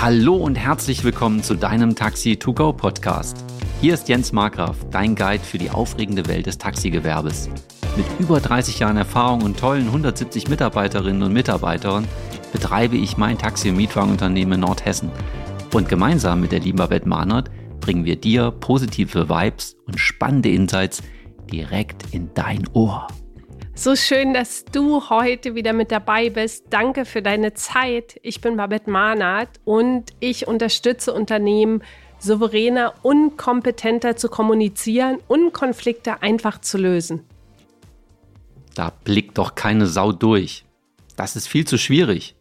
Hallo und herzlich willkommen zu deinem Taxi to go Podcast. Hier ist Jens Markgraf, dein Guide für die aufregende Welt des Taxigewerbes. Mit über 30 Jahren Erfahrung und tollen 170 Mitarbeiterinnen und Mitarbeitern betreibe ich mein Taxi- und Mietwagenunternehmen in Nordhessen. Und gemeinsam mit der lieben Babette Mahnert bringen wir dir positive Vibes und spannende Insights direkt in dein Ohr. So schön, dass du heute wieder mit dabei bist. Danke für deine Zeit. Ich bin Babette Mahnert und ich unterstütze Unternehmen, souveräner und kompetenter zu kommunizieren und Konflikte einfach zu lösen. Da blickt doch keine Sau durch. Das ist viel zu schwierig.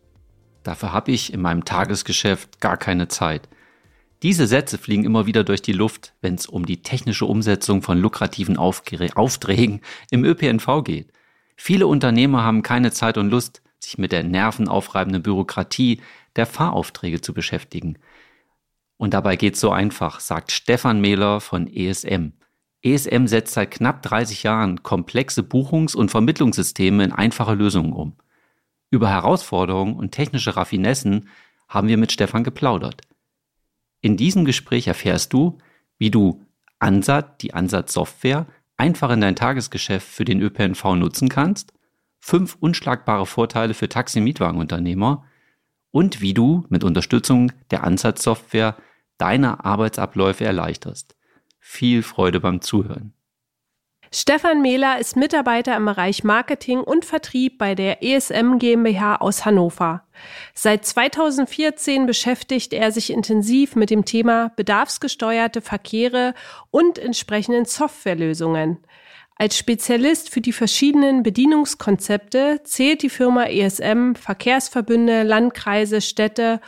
Dafür habe ich in meinem Tagesgeschäft gar keine Zeit. Diese Sätze fliegen immer wieder durch die Luft, wenn es um die technische Umsetzung von lukrativen Aufträgen im ÖPNV geht. Viele Unternehmer haben keine Zeit und Lust, sich mit der nervenaufreibenden Bürokratie der Fahraufträge zu beschäftigen. Und dabei geht's so einfach, sagt Stefan Mehler von ESM. ESM setzt seit knapp 30 Jahren komplexe Buchungs- und Vermittlungssysteme in einfache Lösungen um. Über Herausforderungen und technische Raffinessen haben wir mit Stefan geplaudert. In diesem Gespräch erfährst du, wie du Ansat, die Ansatz-Software, einfach in dein Tagesgeschäft für den ÖPNV nutzen kannst, fünf unschlagbare Vorteile für Taxi-Mietwagenunternehmer und wie du mit Unterstützung der Ansatzsoftware deine Arbeitsabläufe erleichterst. Viel Freude beim Zuhören. Stefan Mehler ist Mitarbeiter im Bereich Marketing und Vertrieb bei der ESM GmbH aus Hannover. Seit 2014 beschäftigt er sich intensiv mit dem Thema bedarfsgesteuerte Verkehre und entsprechenden Softwarelösungen. Als Spezialist für die verschiedenen Bedienungskonzepte zählt die Firma ESM Verkehrsverbünde, Landkreise, Städte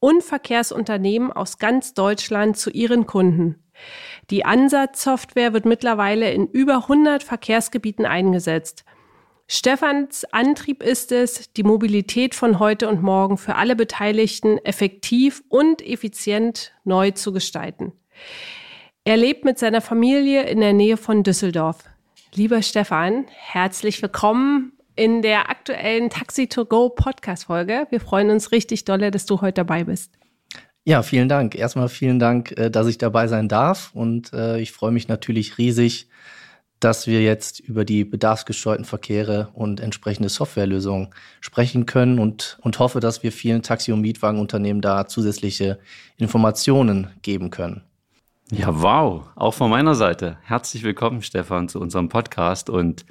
und Verkehrsunternehmen aus ganz Deutschland zu ihren Kunden. Die Ansatzsoftware wird mittlerweile in über 100 Verkehrsgebieten eingesetzt. Stefans Antrieb ist es, die Mobilität von heute und morgen für alle Beteiligten effektiv und effizient neu zu gestalten. Er lebt mit seiner Familie in der Nähe von Düsseldorf. Lieber Stefan, herzlich willkommen in der aktuellen Taxi to Go Podcast Folge. Wir freuen uns richtig dolle, dass du heute dabei bist. Ja, vielen Dank. Erstmal vielen Dank, äh, dass ich dabei sein darf. Und äh, ich freue mich natürlich riesig, dass wir jetzt über die bedarfsgesteuerten Verkehre und entsprechende Softwarelösungen sprechen können und, und hoffe, dass wir vielen Taxi- und Mietwagenunternehmen da zusätzliche Informationen geben können. Ja, wow. Auch von meiner Seite. Herzlich willkommen, Stefan, zu unserem Podcast. Und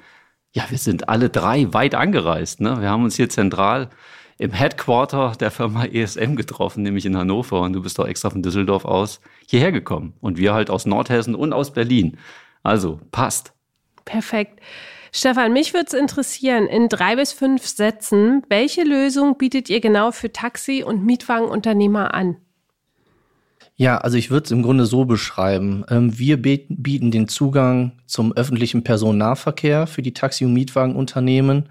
ja, wir sind alle drei weit angereist. Ne? Wir haben uns hier zentral im Headquarter der Firma ESM getroffen, nämlich in Hannover. Und du bist doch extra von Düsseldorf aus hierher gekommen. Und wir halt aus Nordhessen und aus Berlin. Also passt. Perfekt. Stefan, mich würde es interessieren, in drei bis fünf Sätzen, welche Lösung bietet ihr genau für Taxi- und Mietwagenunternehmer an? Ja, also ich würde es im Grunde so beschreiben. Ähm, wir bieten den Zugang zum öffentlichen Personennahverkehr für die Taxi- und Mietwagenunternehmen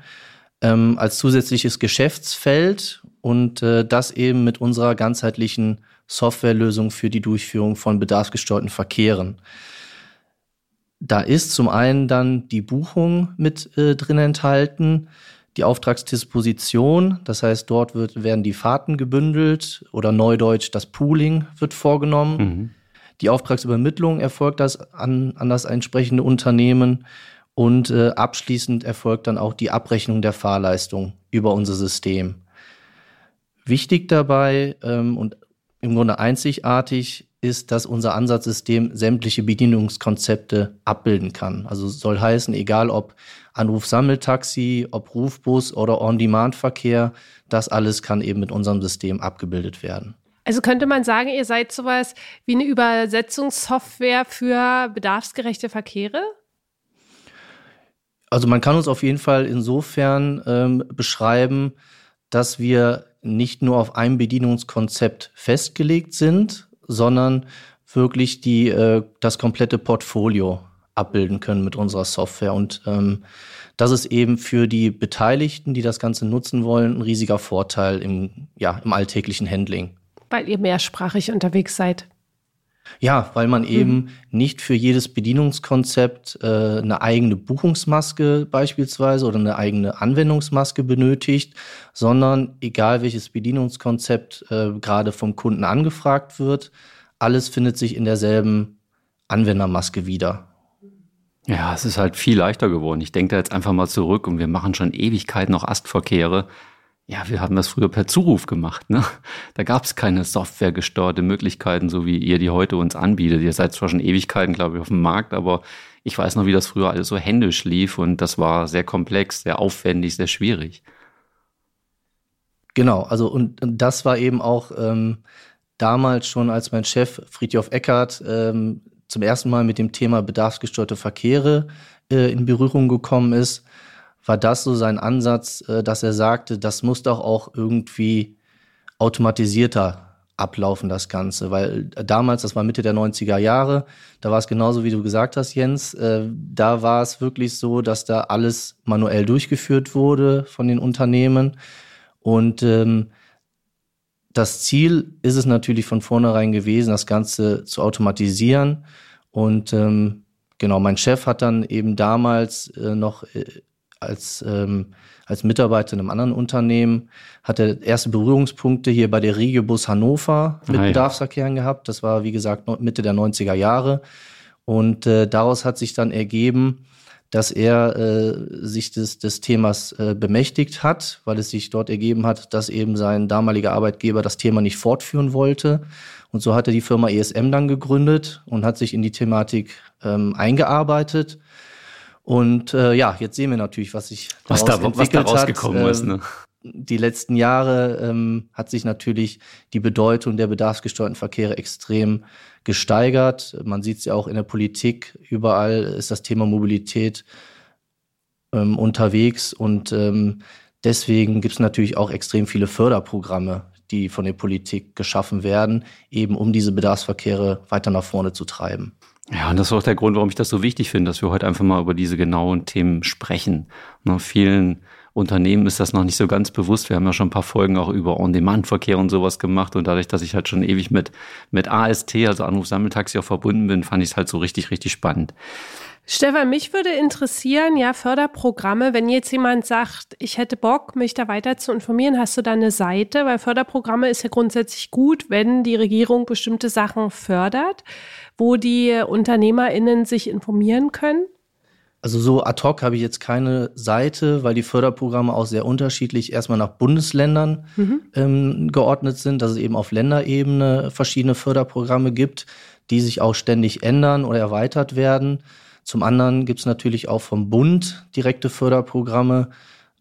ähm, als zusätzliches Geschäftsfeld und äh, das eben mit unserer ganzheitlichen Softwarelösung für die Durchführung von bedarfsgesteuerten Verkehren. Da ist zum einen dann die Buchung mit äh, drin enthalten, die Auftragsdisposition, das heißt, dort wird, werden die Fahrten gebündelt oder neudeutsch das Pooling wird vorgenommen. Mhm. Die Auftragsübermittlung erfolgt das an, an das entsprechende Unternehmen und äh, abschließend erfolgt dann auch die Abrechnung der Fahrleistung über unser System. Wichtig dabei ähm, und im Grunde einzigartig ist, dass unser Ansatzsystem sämtliche Bedienungskonzepte abbilden kann. Also soll heißen, egal ob Anrufsammeltaxi, ob Rufbus oder On-Demand-Verkehr, das alles kann eben mit unserem System abgebildet werden. Also könnte man sagen, ihr seid sowas wie eine Übersetzungssoftware für bedarfsgerechte Verkehre? Also man kann uns auf jeden Fall insofern ähm, beschreiben, dass wir nicht nur auf ein Bedienungskonzept festgelegt sind, sondern wirklich die, äh, das komplette Portfolio abbilden können mit unserer Software. Und ähm, das ist eben für die Beteiligten, die das Ganze nutzen wollen, ein riesiger Vorteil im, ja, im alltäglichen Handling. Weil ihr mehrsprachig unterwegs seid. Ja, weil man eben mhm. nicht für jedes Bedienungskonzept äh, eine eigene Buchungsmaske beispielsweise oder eine eigene Anwendungsmaske benötigt, sondern egal welches Bedienungskonzept äh, gerade vom Kunden angefragt wird, alles findet sich in derselben Anwendermaske wieder. Ja, es ist halt viel leichter geworden. Ich denke da jetzt einfach mal zurück und wir machen schon Ewigkeit noch Astverkehre. Ja, wir haben das früher per Zuruf gemacht. Ne? Da gab es keine softwaregesteuerte Möglichkeiten, so wie ihr die heute uns anbietet. Ihr seid zwar schon Ewigkeiten, glaube ich, auf dem Markt, aber ich weiß noch, wie das früher alles so händisch lief und das war sehr komplex, sehr aufwendig, sehr schwierig. Genau, also und, und das war eben auch ähm, damals schon, als mein Chef Friedhof Eckert ähm, zum ersten Mal mit dem Thema bedarfsgesteuerte Verkehre äh, in Berührung gekommen ist, war das so sein Ansatz, äh, dass er sagte, das muss doch auch irgendwie automatisierter ablaufen, das Ganze. Weil damals, das war Mitte der 90er Jahre, da war es genauso, wie du gesagt hast, Jens, äh, da war es wirklich so, dass da alles manuell durchgeführt wurde von den Unternehmen. Und ähm, das Ziel ist es natürlich von vornherein gewesen, das Ganze zu automatisieren. Und ähm, genau, mein Chef hat dann eben damals äh, noch äh, als, ähm, als Mitarbeiter in einem anderen Unternehmen, hat er erste Berührungspunkte hier bei der Regiobus Hannover mit ah, ja. Bedarfsverkehren gehabt. Das war, wie gesagt, Mitte der 90er Jahre. Und äh, daraus hat sich dann ergeben, dass er äh, sich des, des Themas äh, bemächtigt hat, weil es sich dort ergeben hat, dass eben sein damaliger Arbeitgeber das Thema nicht fortführen wollte. Und so hat er die Firma ESM dann gegründet und hat sich in die Thematik ähm, eingearbeitet. Und äh, ja, jetzt sehen wir natürlich, was sich was da, was da rausgekommen hat. ist. Ne? Die letzten Jahre ähm, hat sich natürlich die Bedeutung der bedarfsgesteuerten Verkehre extrem gesteigert. Man sieht es ja auch in der Politik. Überall ist das Thema Mobilität ähm, unterwegs und ähm, deswegen gibt es natürlich auch extrem viele Förderprogramme, die von der Politik geschaffen werden, eben um diese Bedarfsverkehre weiter nach vorne zu treiben. Ja, und das ist auch der Grund, warum ich das so wichtig finde, dass wir heute einfach mal über diese genauen Themen sprechen. Nach vielen Unternehmen ist das noch nicht so ganz bewusst. Wir haben ja schon ein paar Folgen auch über On-Demand-Verkehr und sowas gemacht. Und dadurch, dass ich halt schon ewig mit, mit AST, also Anrufsammeltaxi, auch verbunden bin, fand ich es halt so richtig, richtig spannend. Stefan, mich würde interessieren, ja, Förderprogramme, wenn jetzt jemand sagt, ich hätte Bock, mich da weiter zu informieren, hast du da eine Seite? Weil Förderprogramme ist ja grundsätzlich gut, wenn die Regierung bestimmte Sachen fördert, wo die UnternehmerInnen sich informieren können. Also so ad hoc habe ich jetzt keine Seite, weil die Förderprogramme auch sehr unterschiedlich erstmal nach Bundesländern mhm. ähm, geordnet sind, dass es eben auf Länderebene verschiedene Förderprogramme gibt, die sich auch ständig ändern oder erweitert werden. Zum anderen gibt es natürlich auch vom Bund direkte Förderprogramme,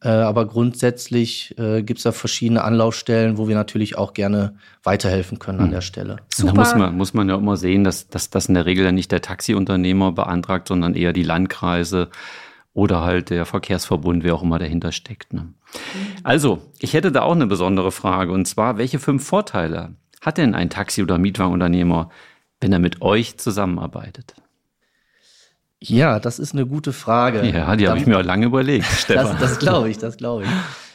aber grundsätzlich äh, gibt es da verschiedene Anlaufstellen, wo wir natürlich auch gerne weiterhelfen können an hm. der Stelle. Super. Da muss man, muss man ja immer sehen, dass, dass das in der Regel ja nicht der Taxiunternehmer beantragt, sondern eher die Landkreise oder halt der Verkehrsverbund, wer auch immer dahinter steckt. Ne? Also, ich hätte da auch eine besondere Frage und zwar, welche fünf Vorteile hat denn ein Taxi- oder Mietwagenunternehmer, wenn er mit euch zusammenarbeitet? Ja, das ist eine gute Frage. Ja, die habe ich mir auch lange überlegt, Stefan. Das, das glaube ich, das glaube ich.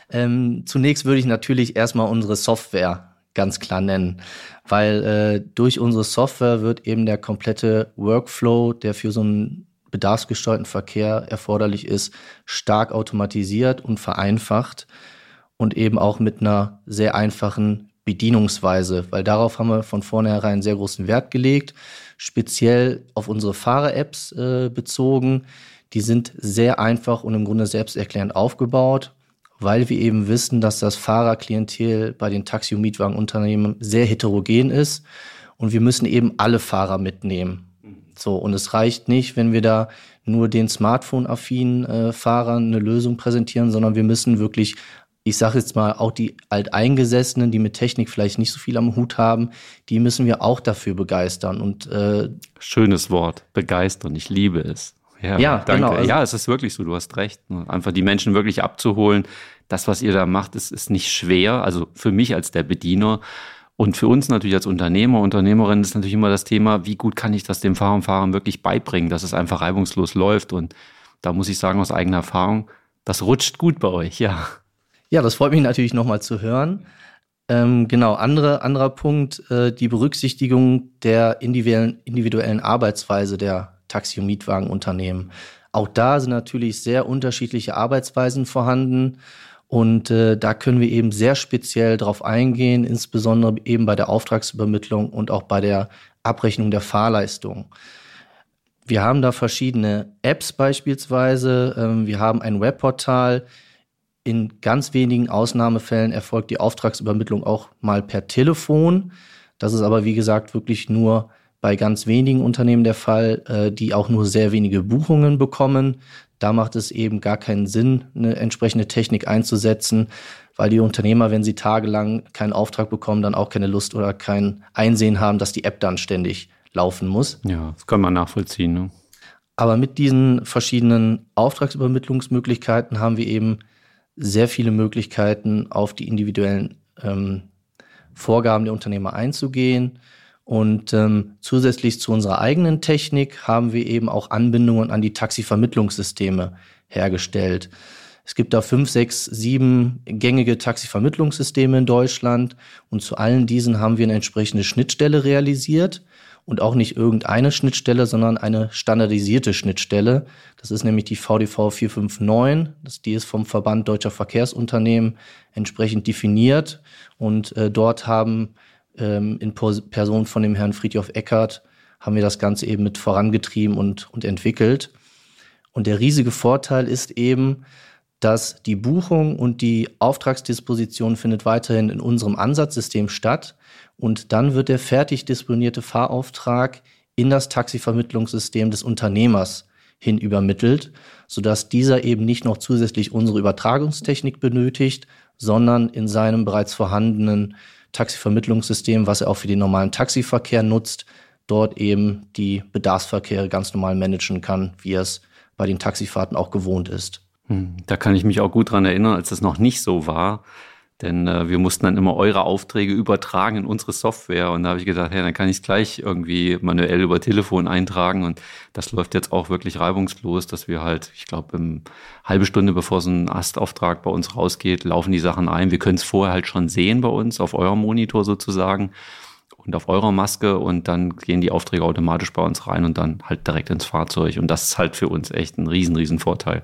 Ähm, zunächst würde ich natürlich erstmal unsere Software ganz klar nennen, weil äh, durch unsere Software wird eben der komplette Workflow, der für so einen bedarfsgesteuerten Verkehr erforderlich ist, stark automatisiert und vereinfacht und eben auch mit einer sehr einfachen Bedienungsweise, weil darauf haben wir von vornherein sehr großen Wert gelegt speziell auf unsere Fahrer-Apps äh, bezogen. Die sind sehr einfach und im Grunde selbsterklärend aufgebaut, weil wir eben wissen, dass das Fahrerklientel bei den Taxi- und Mietwagenunternehmen sehr heterogen ist und wir müssen eben alle Fahrer mitnehmen. So, und es reicht nicht, wenn wir da nur den Smartphone-affinen äh, Fahrern eine Lösung präsentieren, sondern wir müssen wirklich ich sage jetzt mal, auch die Alteingesessenen, die mit Technik vielleicht nicht so viel am Hut haben, die müssen wir auch dafür begeistern. Und äh, schönes Wort, begeistern. Ich liebe es. Ja, ja danke. Genau, also ja, es ist wirklich so. Du hast recht. Einfach die Menschen wirklich abzuholen. Das, was ihr da macht, ist, ist nicht schwer. Also für mich als der Bediener. Und für uns natürlich als Unternehmer, Unternehmerin ist natürlich immer das Thema, wie gut kann ich das dem Fahrer und Fahrer wirklich beibringen, dass es einfach reibungslos läuft. Und da muss ich sagen, aus eigener Erfahrung, das rutscht gut bei euch, ja. Ja, das freut mich natürlich nochmal zu hören. Ähm, genau, andere, anderer Punkt, äh, die Berücksichtigung der individuellen, individuellen Arbeitsweise der Taxi- und Mietwagenunternehmen. Auch da sind natürlich sehr unterschiedliche Arbeitsweisen vorhanden. Und äh, da können wir eben sehr speziell darauf eingehen, insbesondere eben bei der Auftragsübermittlung und auch bei der Abrechnung der Fahrleistung. Wir haben da verschiedene Apps beispielsweise. Ähm, wir haben ein Webportal. In ganz wenigen Ausnahmefällen erfolgt die Auftragsübermittlung auch mal per Telefon. Das ist aber, wie gesagt, wirklich nur bei ganz wenigen Unternehmen der Fall, äh, die auch nur sehr wenige Buchungen bekommen. Da macht es eben gar keinen Sinn, eine entsprechende Technik einzusetzen, weil die Unternehmer, wenn sie tagelang keinen Auftrag bekommen, dann auch keine Lust oder kein Einsehen haben, dass die App dann ständig laufen muss. Ja, das kann man nachvollziehen. Ne? Aber mit diesen verschiedenen Auftragsübermittlungsmöglichkeiten haben wir eben sehr viele Möglichkeiten, auf die individuellen ähm, Vorgaben der Unternehmer einzugehen. Und ähm, zusätzlich zu unserer eigenen Technik haben wir eben auch Anbindungen an die Taxivermittlungssysteme hergestellt. Es gibt da fünf, sechs, sieben gängige Taxivermittlungssysteme in Deutschland und zu allen diesen haben wir eine entsprechende Schnittstelle realisiert und auch nicht irgendeine Schnittstelle, sondern eine standardisierte Schnittstelle. Das ist nämlich die VDV 459. Das, die ist vom Verband Deutscher Verkehrsunternehmen entsprechend definiert und äh, dort haben ähm, in Person von dem Herrn Friedhof Eckert haben wir das Ganze eben mit vorangetrieben und, und entwickelt. Und der riesige Vorteil ist eben, dass die Buchung und die Auftragsdisposition findet weiterhin in unserem Ansatzsystem statt. Und dann wird der fertig disponierte Fahrauftrag in das Taxivermittlungssystem des Unternehmers hin übermittelt, sodass dieser eben nicht noch zusätzlich unsere Übertragungstechnik benötigt, sondern in seinem bereits vorhandenen Taxivermittlungssystem, was er auch für den normalen Taxiverkehr nutzt, dort eben die Bedarfsverkehre ganz normal managen kann, wie er es bei den Taxifahrten auch gewohnt ist. Hm, da kann ich mich auch gut dran erinnern, als das noch nicht so war. Denn äh, wir mussten dann immer eure Aufträge übertragen in unsere Software. Und da habe ich gedacht, hey, dann kann ich es gleich irgendwie manuell über Telefon eintragen. Und das läuft jetzt auch wirklich reibungslos, dass wir halt, ich glaube, eine halbe Stunde bevor so ein Astauftrag bei uns rausgeht, laufen die Sachen ein. Wir können es vorher halt schon sehen bei uns, auf eurem Monitor sozusagen und auf eurer Maske. Und dann gehen die Aufträge automatisch bei uns rein und dann halt direkt ins Fahrzeug. Und das ist halt für uns echt ein riesen, riesen Vorteil.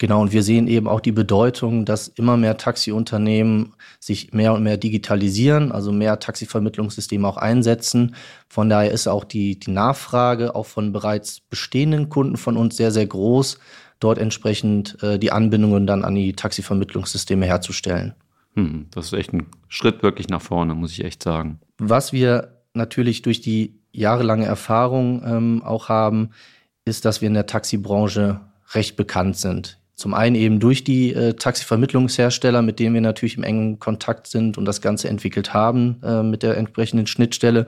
Genau, und wir sehen eben auch die Bedeutung, dass immer mehr Taxiunternehmen sich mehr und mehr digitalisieren, also mehr Taxivermittlungssysteme auch einsetzen. Von daher ist auch die, die Nachfrage auch von bereits bestehenden Kunden von uns sehr, sehr groß, dort entsprechend äh, die Anbindungen dann an die Taxivermittlungssysteme herzustellen. Hm, das ist echt ein Schritt wirklich nach vorne, muss ich echt sagen. Was wir natürlich durch die jahrelange Erfahrung ähm, auch haben, ist, dass wir in der Taxibranche recht bekannt sind. Zum einen eben durch die äh, Taxivermittlungshersteller, mit denen wir natürlich im engen Kontakt sind und das Ganze entwickelt haben äh, mit der entsprechenden Schnittstelle.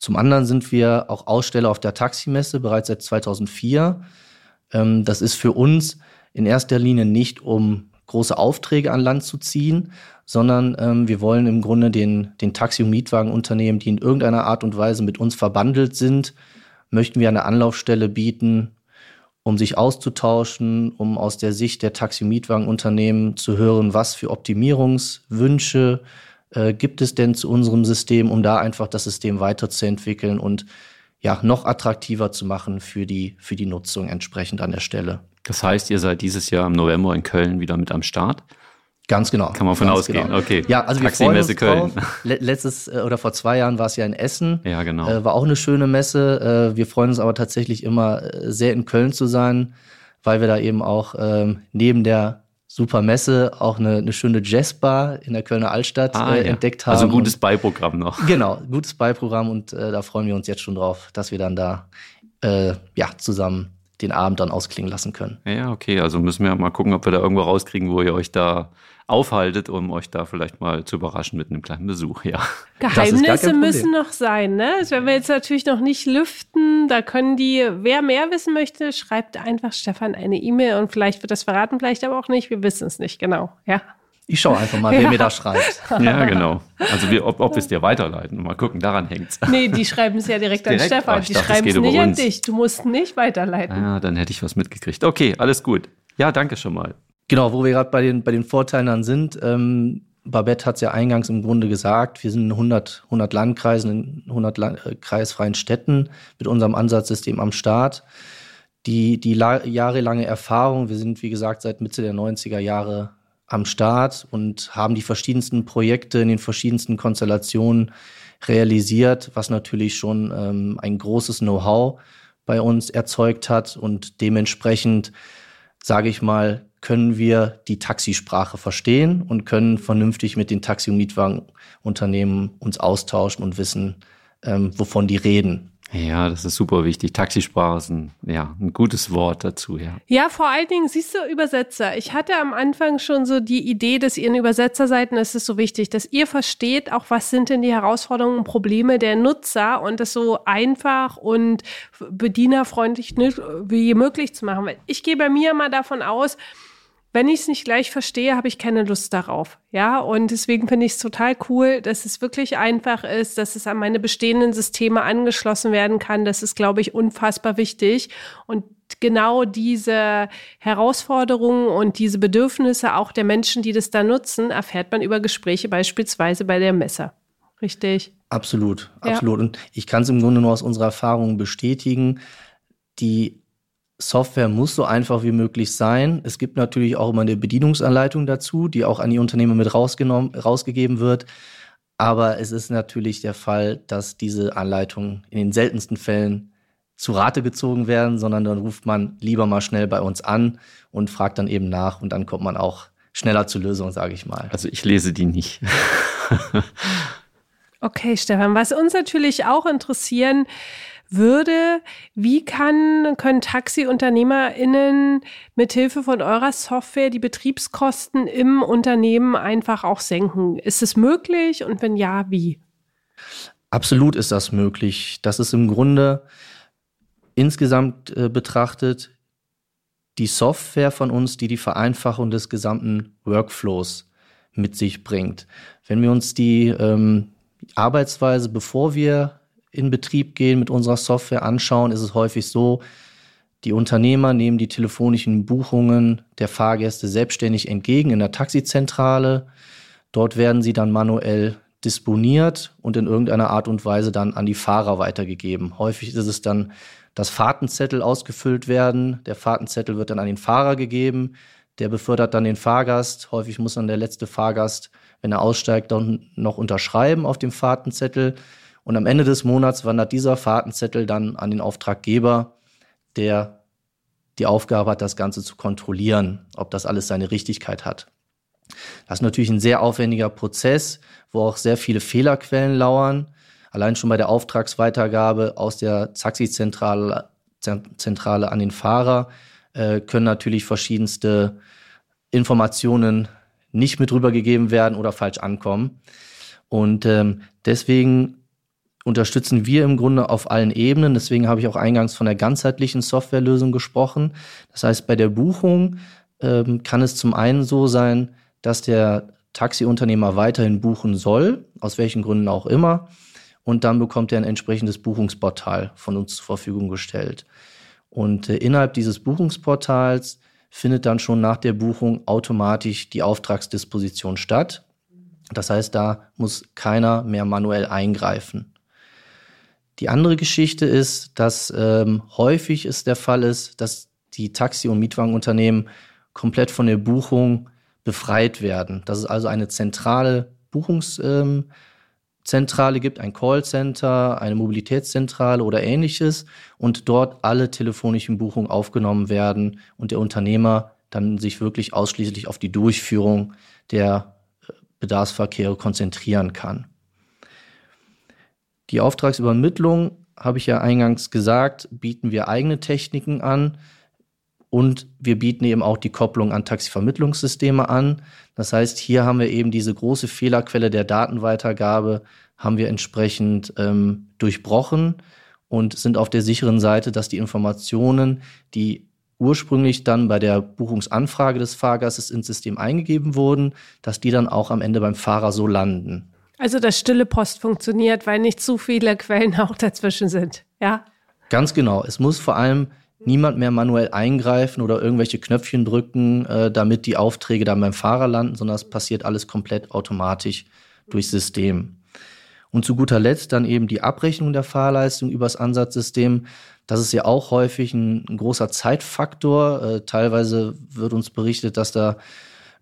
Zum anderen sind wir auch Aussteller auf der Taximesse bereits seit 2004. Ähm, das ist für uns in erster Linie nicht, um große Aufträge an Land zu ziehen, sondern ähm, wir wollen im Grunde den, den Taxi- und Mietwagenunternehmen, die in irgendeiner Art und Weise mit uns verbandelt sind, möchten wir eine Anlaufstelle bieten, um sich auszutauschen, um aus der Sicht der Taxi-Mietwagenunternehmen zu hören, was für Optimierungswünsche äh, gibt es denn zu unserem System, um da einfach das System weiterzuentwickeln und ja, noch attraktiver zu machen für die, für die Nutzung entsprechend an der Stelle. Das heißt, ihr seid dieses Jahr im November in Köln wieder mit am Start? Ganz genau. Kann man von ausgehen. Genau. Okay. Ja, also wir freuen uns Köln. Drauf. Letztes äh, oder vor zwei Jahren war es ja in Essen. Ja, genau. Äh, war auch eine schöne Messe. Äh, wir freuen uns aber tatsächlich immer äh, sehr in Köln zu sein, weil wir da eben auch ähm, neben der super Messe auch eine, eine schöne Jazzbar in der Kölner Altstadt ah, äh, ja. entdeckt haben. Also ein gutes Beiprogramm noch. Genau, gutes Beiprogramm und äh, da freuen wir uns jetzt schon drauf, dass wir dann da ja zusammen den Abend dann ausklingen lassen können. Ja, okay. Also müssen wir mal gucken, ob wir da irgendwo rauskriegen, wo ihr euch da aufhaltet, um euch da vielleicht mal zu überraschen mit einem kleinen Besuch, ja. Geheimnisse müssen noch sein, ne? Das werden wir jetzt natürlich noch nicht lüften. Da können die, wer mehr wissen möchte, schreibt einfach Stefan eine E-Mail und vielleicht wird das verraten, vielleicht aber auch nicht. Wir wissen es nicht genau, ja. Ich schaue einfach mal, wer ja. mir da schreibt. Ja, genau. Also wir, ob, ob wir es dir weiterleiten. Mal gucken, daran hängt es. Nee, die schreiben es ja direkt, direkt? an Stefan. Die schreiben es nicht an dich. Du musst nicht weiterleiten. Ja, dann hätte ich was mitgekriegt. Okay, alles gut. Ja, danke schon mal. Genau, wo wir gerade bei den, bei den Vorteilen dann sind. Ähm, Babette hat es ja eingangs im Grunde gesagt, wir sind in 100, 100 Landkreisen, in 100 Land, äh, kreisfreien Städten mit unserem Ansatzsystem am Start. Die, die jahrelange Erfahrung, wir sind wie gesagt seit Mitte der 90er Jahre am Start und haben die verschiedensten Projekte in den verschiedensten Konstellationen realisiert, was natürlich schon ähm, ein großes Know-how bei uns erzeugt hat und dementsprechend, sage ich mal, können wir die Taxisprache verstehen und können vernünftig mit den Taxi- und Mietwagenunternehmen uns austauschen und wissen, ähm, wovon die reden. Ja, das ist super wichtig. Taxisprache ist ein, ja, ein gutes Wort dazu, ja. Ja, vor allen Dingen, siehst du, Übersetzer. Ich hatte am Anfang schon so die Idee, dass ihr ein Übersetzer seid und es ist so wichtig, dass ihr versteht, auch was sind denn die Herausforderungen und Probleme der Nutzer und das so einfach und bedienerfreundlich wie möglich zu machen. Ich gehe bei mir mal davon aus, wenn ich es nicht gleich verstehe, habe ich keine Lust darauf. Ja, und deswegen finde ich es total cool, dass es wirklich einfach ist, dass es an meine bestehenden Systeme angeschlossen werden kann. Das ist, glaube ich, unfassbar wichtig. Und genau diese Herausforderungen und diese Bedürfnisse auch der Menschen, die das da nutzen, erfährt man über Gespräche beispielsweise bei der Messe. Richtig. Absolut, absolut. Ja. Und ich kann es im Grunde nur aus unserer Erfahrung bestätigen. Die Software muss so einfach wie möglich sein. Es gibt natürlich auch immer eine Bedienungsanleitung dazu, die auch an die Unternehmen mit rausgenommen, rausgegeben wird. Aber es ist natürlich der Fall, dass diese Anleitungen in den seltensten Fällen zu Rate gezogen werden, sondern dann ruft man lieber mal schnell bei uns an und fragt dann eben nach und dann kommt man auch schneller zur Lösung, sage ich mal. Also ich lese die nicht. okay, Stefan, was uns natürlich auch interessieren würde. Wie kann, können TaxiunternehmerInnen mithilfe von eurer Software die Betriebskosten im Unternehmen einfach auch senken? Ist es möglich und wenn ja, wie? Absolut ist das möglich. Das ist im Grunde insgesamt äh, betrachtet die Software von uns, die die Vereinfachung des gesamten Workflows mit sich bringt. Wenn wir uns die ähm, Arbeitsweise, bevor wir in Betrieb gehen, mit unserer Software anschauen, ist es häufig so, die Unternehmer nehmen die telefonischen Buchungen der Fahrgäste selbstständig entgegen in der Taxizentrale. Dort werden sie dann manuell disponiert und in irgendeiner Art und Weise dann an die Fahrer weitergegeben. Häufig ist es dann, dass Fahrtenzettel ausgefüllt werden. Der Fahrtenzettel wird dann an den Fahrer gegeben. Der befördert dann den Fahrgast. Häufig muss dann der letzte Fahrgast, wenn er aussteigt, dann noch unterschreiben auf dem Fahrtenzettel. Und am Ende des Monats wandert dieser Fahrtenzettel dann an den Auftraggeber, der die Aufgabe hat, das Ganze zu kontrollieren, ob das alles seine Richtigkeit hat. Das ist natürlich ein sehr aufwendiger Prozess, wo auch sehr viele Fehlerquellen lauern. Allein schon bei der Auftragsweitergabe aus der Taxizentrale Zentrale an den Fahrer äh, können natürlich verschiedenste Informationen nicht mit rübergegeben werden oder falsch ankommen. Und ähm, deswegen unterstützen wir im Grunde auf allen Ebenen. Deswegen habe ich auch eingangs von der ganzheitlichen Softwarelösung gesprochen. Das heißt, bei der Buchung ähm, kann es zum einen so sein, dass der Taxiunternehmer weiterhin buchen soll, aus welchen Gründen auch immer. Und dann bekommt er ein entsprechendes Buchungsportal von uns zur Verfügung gestellt. Und äh, innerhalb dieses Buchungsportals findet dann schon nach der Buchung automatisch die Auftragsdisposition statt. Das heißt, da muss keiner mehr manuell eingreifen. Die andere Geschichte ist, dass ähm, häufig es der Fall ist, dass die Taxi- und Mietwagenunternehmen komplett von der Buchung befreit werden. Dass es also eine zentrale Buchungszentrale ähm, gibt, ein Callcenter, eine Mobilitätszentrale oder ähnliches und dort alle telefonischen Buchungen aufgenommen werden und der Unternehmer dann sich wirklich ausschließlich auf die Durchführung der äh, Bedarfsverkehre konzentrieren kann. Die Auftragsübermittlung, habe ich ja eingangs gesagt, bieten wir eigene Techniken an und wir bieten eben auch die Kopplung an Taxivermittlungssysteme an. Das heißt, hier haben wir eben diese große Fehlerquelle der Datenweitergabe, haben wir entsprechend ähm, durchbrochen und sind auf der sicheren Seite, dass die Informationen, die ursprünglich dann bei der Buchungsanfrage des Fahrgastes ins System eingegeben wurden, dass die dann auch am Ende beim Fahrer so landen. Also das stille Post funktioniert, weil nicht zu viele Quellen auch dazwischen sind, ja? Ganz genau. Es muss vor allem niemand mehr manuell eingreifen oder irgendwelche Knöpfchen drücken, äh, damit die Aufträge dann beim Fahrer landen, sondern es passiert alles komplett automatisch durch System. Und zu guter Letzt dann eben die Abrechnung der Fahrleistung übers Ansatzsystem. Das ist ja auch häufig ein, ein großer Zeitfaktor. Äh, teilweise wird uns berichtet, dass da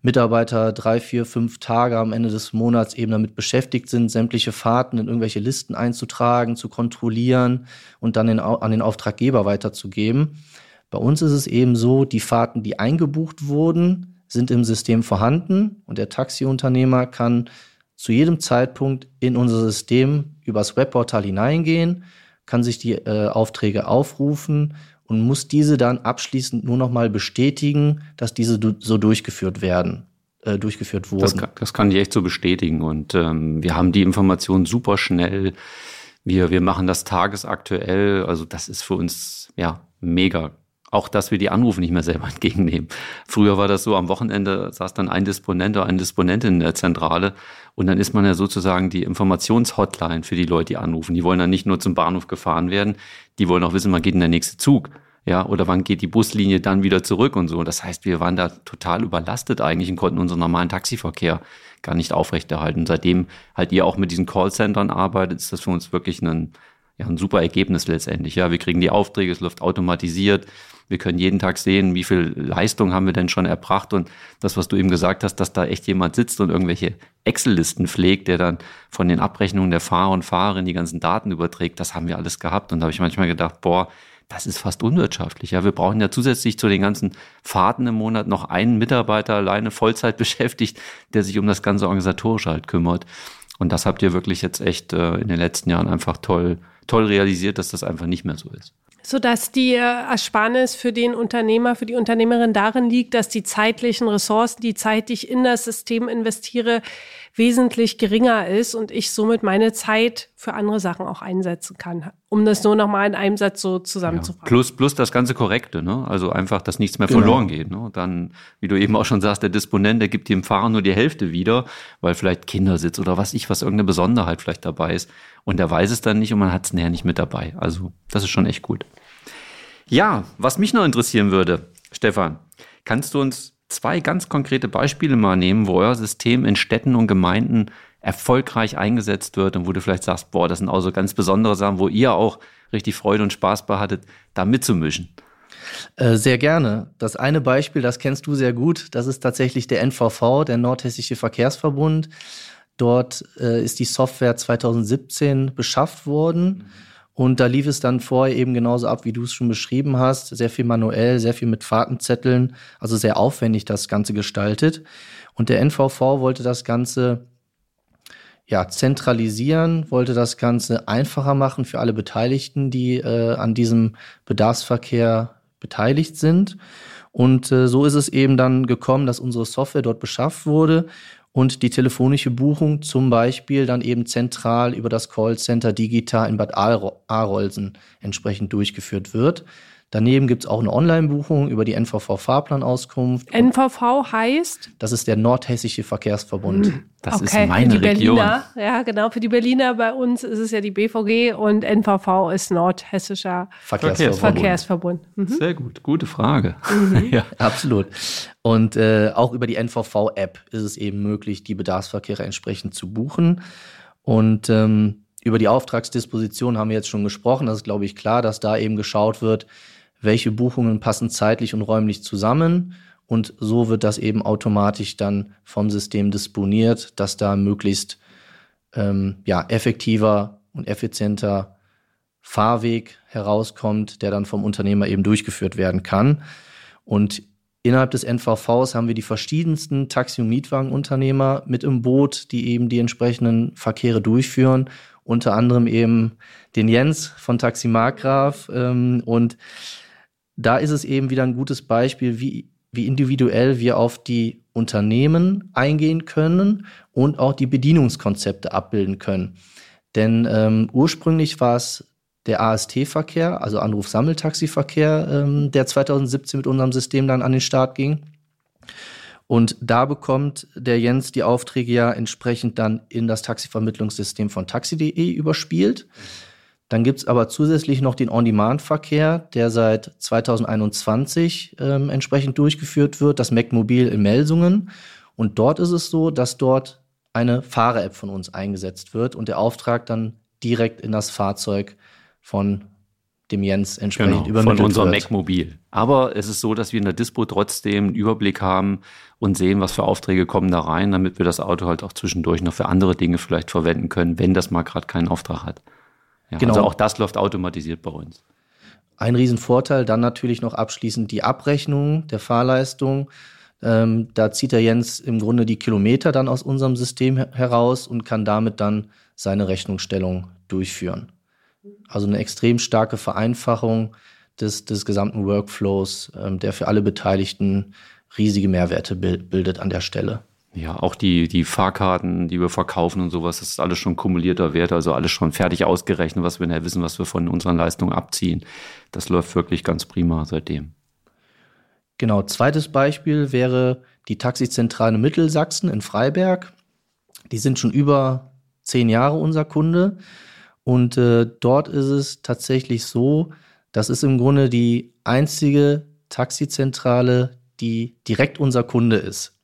Mitarbeiter drei, vier, fünf Tage am Ende des Monats eben damit beschäftigt sind, sämtliche Fahrten in irgendwelche Listen einzutragen, zu kontrollieren und dann an den Auftraggeber weiterzugeben. Bei uns ist es eben so, die Fahrten, die eingebucht wurden, sind im System vorhanden und der Taxiunternehmer kann zu jedem Zeitpunkt in unser System übers Webportal hineingehen, kann sich die äh, Aufträge aufrufen und muss diese dann abschließend nur noch mal bestätigen, dass diese so durchgeführt werden, äh, durchgeführt wurden. Das kann, das kann ich echt so bestätigen und ähm, wir haben die Informationen super schnell. Wir, wir machen das tagesaktuell. Also das ist für uns ja mega auch, dass wir die Anrufe nicht mehr selber entgegennehmen. Früher war das so, am Wochenende saß dann ein Disponent oder eine Disponentin in der Zentrale und dann ist man ja sozusagen die Informationshotline für die Leute, die anrufen. Die wollen dann nicht nur zum Bahnhof gefahren werden, die wollen auch wissen, wann geht denn der nächste Zug. Ja, oder wann geht die Buslinie dann wieder zurück und so. Das heißt, wir waren da total überlastet eigentlich und konnten unseren normalen Taxiverkehr gar nicht aufrechterhalten. Seitdem halt ihr auch mit diesen Callcentern arbeitet, ist das für uns wirklich ein, ja, ein super Ergebnis letztendlich. Ja, wir kriegen die Aufträge, es läuft automatisiert. Wir können jeden Tag sehen, wie viel Leistung haben wir denn schon erbracht und das, was du eben gesagt hast, dass da echt jemand sitzt und irgendwelche Excel-Listen pflegt, der dann von den Abrechnungen der Fahrer und Fahrerinnen die ganzen Daten überträgt, das haben wir alles gehabt und da habe ich manchmal gedacht, boah, das ist fast unwirtschaftlich. Ja, wir brauchen ja zusätzlich zu den ganzen Fahrten im Monat noch einen Mitarbeiter alleine Vollzeit beschäftigt, der sich um das ganze organisatorische halt kümmert. Und das habt ihr wirklich jetzt echt äh, in den letzten Jahren einfach toll, toll realisiert, dass das einfach nicht mehr so ist sodass die Ersparnis für den Unternehmer, für die Unternehmerin darin liegt, dass die zeitlichen Ressourcen, die Zeit, die ich in das System investiere, wesentlich geringer ist und ich somit meine Zeit für andere Sachen auch einsetzen kann, um das nur noch mal in einem Satz so zusammenzufassen. Ja, plus, plus das ganze Korrekte, ne? also einfach, dass nichts mehr genau. verloren geht. Ne? Dann, wie du eben auch schon sagst, der Disponent, der gibt dem Fahrer nur die Hälfte wieder, weil vielleicht Kindersitz oder was ich, was irgendeine Besonderheit vielleicht dabei ist. Und der weiß es dann nicht und man hat es näher nicht mit dabei. Also das ist schon echt gut. Ja, was mich noch interessieren würde, Stefan, kannst du uns zwei ganz konkrete Beispiele mal nehmen, wo euer System in Städten und Gemeinden erfolgreich eingesetzt wird und wo du vielleicht sagst, boah, das sind auch so ganz besondere Sachen, wo ihr auch richtig Freude und Spaß bei hattet, da mitzumischen. Äh, sehr gerne. Das eine Beispiel, das kennst du sehr gut, das ist tatsächlich der NVV, der Nordhessische Verkehrsverbund. Dort äh, ist die Software 2017 beschafft worden. Mhm. Und da lief es dann vorher eben genauso ab, wie du es schon beschrieben hast. Sehr viel manuell, sehr viel mit Fahrtenzetteln, also sehr aufwendig das Ganze gestaltet. Und der NVV wollte das Ganze ja, zentralisieren, wollte das Ganze einfacher machen für alle Beteiligten, die äh, an diesem Bedarfsverkehr beteiligt sind. Und äh, so ist es eben dann gekommen, dass unsere Software dort beschafft wurde und die telefonische Buchung zum Beispiel dann eben zentral über das Callcenter Digital in Bad Arolsen entsprechend durchgeführt wird. Daneben gibt es auch eine Online-Buchung über die NVV-Fahrplanauskunft. NVV heißt? Das ist der Nordhessische Verkehrsverbund. Hm, das okay, ist meine für die Region. Berliner, ja, genau. Für die Berliner bei uns ist es ja die BVG und NVV ist Nordhessischer Verkehrsverbund. Verkehrsverbund. Mhm. Sehr gut, gute Frage. Mhm. ja, absolut. Und äh, auch über die NVV-App ist es eben möglich, die Bedarfsverkehre entsprechend zu buchen. Und ähm, über die Auftragsdisposition haben wir jetzt schon gesprochen. Das ist, glaube ich, klar, dass da eben geschaut wird, welche Buchungen passen zeitlich und räumlich zusammen. Und so wird das eben automatisch dann vom System disponiert, dass da möglichst ähm, ja, effektiver und effizienter Fahrweg herauskommt, der dann vom Unternehmer eben durchgeführt werden kann. Und innerhalb des NVVs haben wir die verschiedensten Taxi- und Mietwagenunternehmer mit im Boot, die eben die entsprechenden Verkehre durchführen. Unter anderem eben den Jens von Taxi Markgraf ähm, und da ist es eben wieder ein gutes Beispiel, wie, wie individuell wir auf die Unternehmen eingehen können und auch die Bedienungskonzepte abbilden können. Denn ähm, ursprünglich war es der AST-Verkehr, also Anruf-Sammeltaxi-Verkehr, ähm, der 2017 mit unserem System dann an den Start ging. Und da bekommt der Jens die Aufträge ja entsprechend dann in das Taxivermittlungssystem von taxi.de überspielt. Mhm Dann gibt's aber zusätzlich noch den On-Demand-Verkehr, der seit 2021 ähm, entsprechend durchgeführt wird, das MacMobil in Melsungen. Und dort ist es so, dass dort eine Fahrer-App von uns eingesetzt wird und der Auftrag dann direkt in das Fahrzeug von dem Jens entsprechend genau, übermittelt von unserem. Mac-Mobil. Aber es ist so, dass wir in der Dispo trotzdem einen Überblick haben und sehen, was für Aufträge kommen da rein, damit wir das Auto halt auch zwischendurch noch für andere Dinge vielleicht verwenden können, wenn das mal gerade keinen Auftrag hat. Ja, Genau. Also auch das läuft automatisiert bei uns. Ein Riesenvorteil dann natürlich noch abschließend die Abrechnung der Fahrleistung. Ähm, da zieht der Jens im Grunde die Kilometer dann aus unserem System her- heraus und kann damit dann seine Rechnungsstellung durchführen. Also eine extrem starke Vereinfachung des, des gesamten Workflows, ähm, der für alle Beteiligten riesige Mehrwerte bil- bildet an der Stelle. Ja, auch die, die Fahrkarten, die wir verkaufen und sowas, das ist alles schon kumulierter Wert, also alles schon fertig ausgerechnet, was wir nachher wissen, was wir von unseren Leistungen abziehen. Das läuft wirklich ganz prima seitdem. Genau, zweites Beispiel wäre die Taxizentrale Mittelsachsen in Freiberg. Die sind schon über zehn Jahre unser Kunde. Und äh, dort ist es tatsächlich so, das ist im Grunde die einzige Taxizentrale, die direkt unser Kunde ist.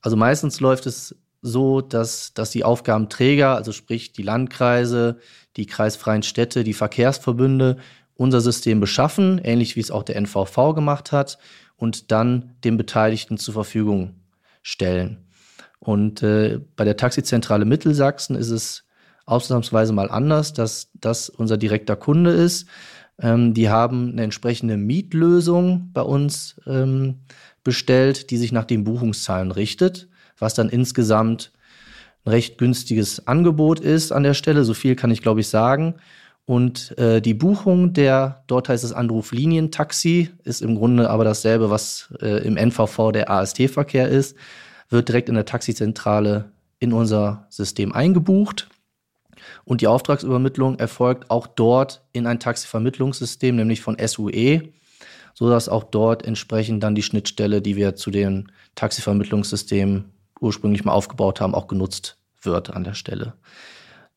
Also meistens läuft es so, dass, dass die Aufgabenträger, also sprich die Landkreise, die kreisfreien Städte, die Verkehrsverbünde, unser System beschaffen, ähnlich wie es auch der NVV gemacht hat, und dann den Beteiligten zur Verfügung stellen. Und äh, bei der Taxizentrale Mittelsachsen ist es ausnahmsweise mal anders, dass das unser direkter Kunde ist. Ähm, die haben eine entsprechende Mietlösung bei uns ähm, bestellt, die sich nach den Buchungszahlen richtet, was dann insgesamt ein recht günstiges Angebot ist an der Stelle. So viel kann ich, glaube ich, sagen. Und äh, die Buchung der, dort heißt es Anruflinientaxi, ist im Grunde aber dasselbe, was äh, im NVV der AST-Verkehr ist, wird direkt in der Taxizentrale in unser System eingebucht. Und die Auftragsübermittlung erfolgt auch dort in ein Taxivermittlungssystem, nämlich von SUE, sodass auch dort entsprechend dann die Schnittstelle, die wir zu den Taxivermittlungssystemen ursprünglich mal aufgebaut haben, auch genutzt wird an der Stelle.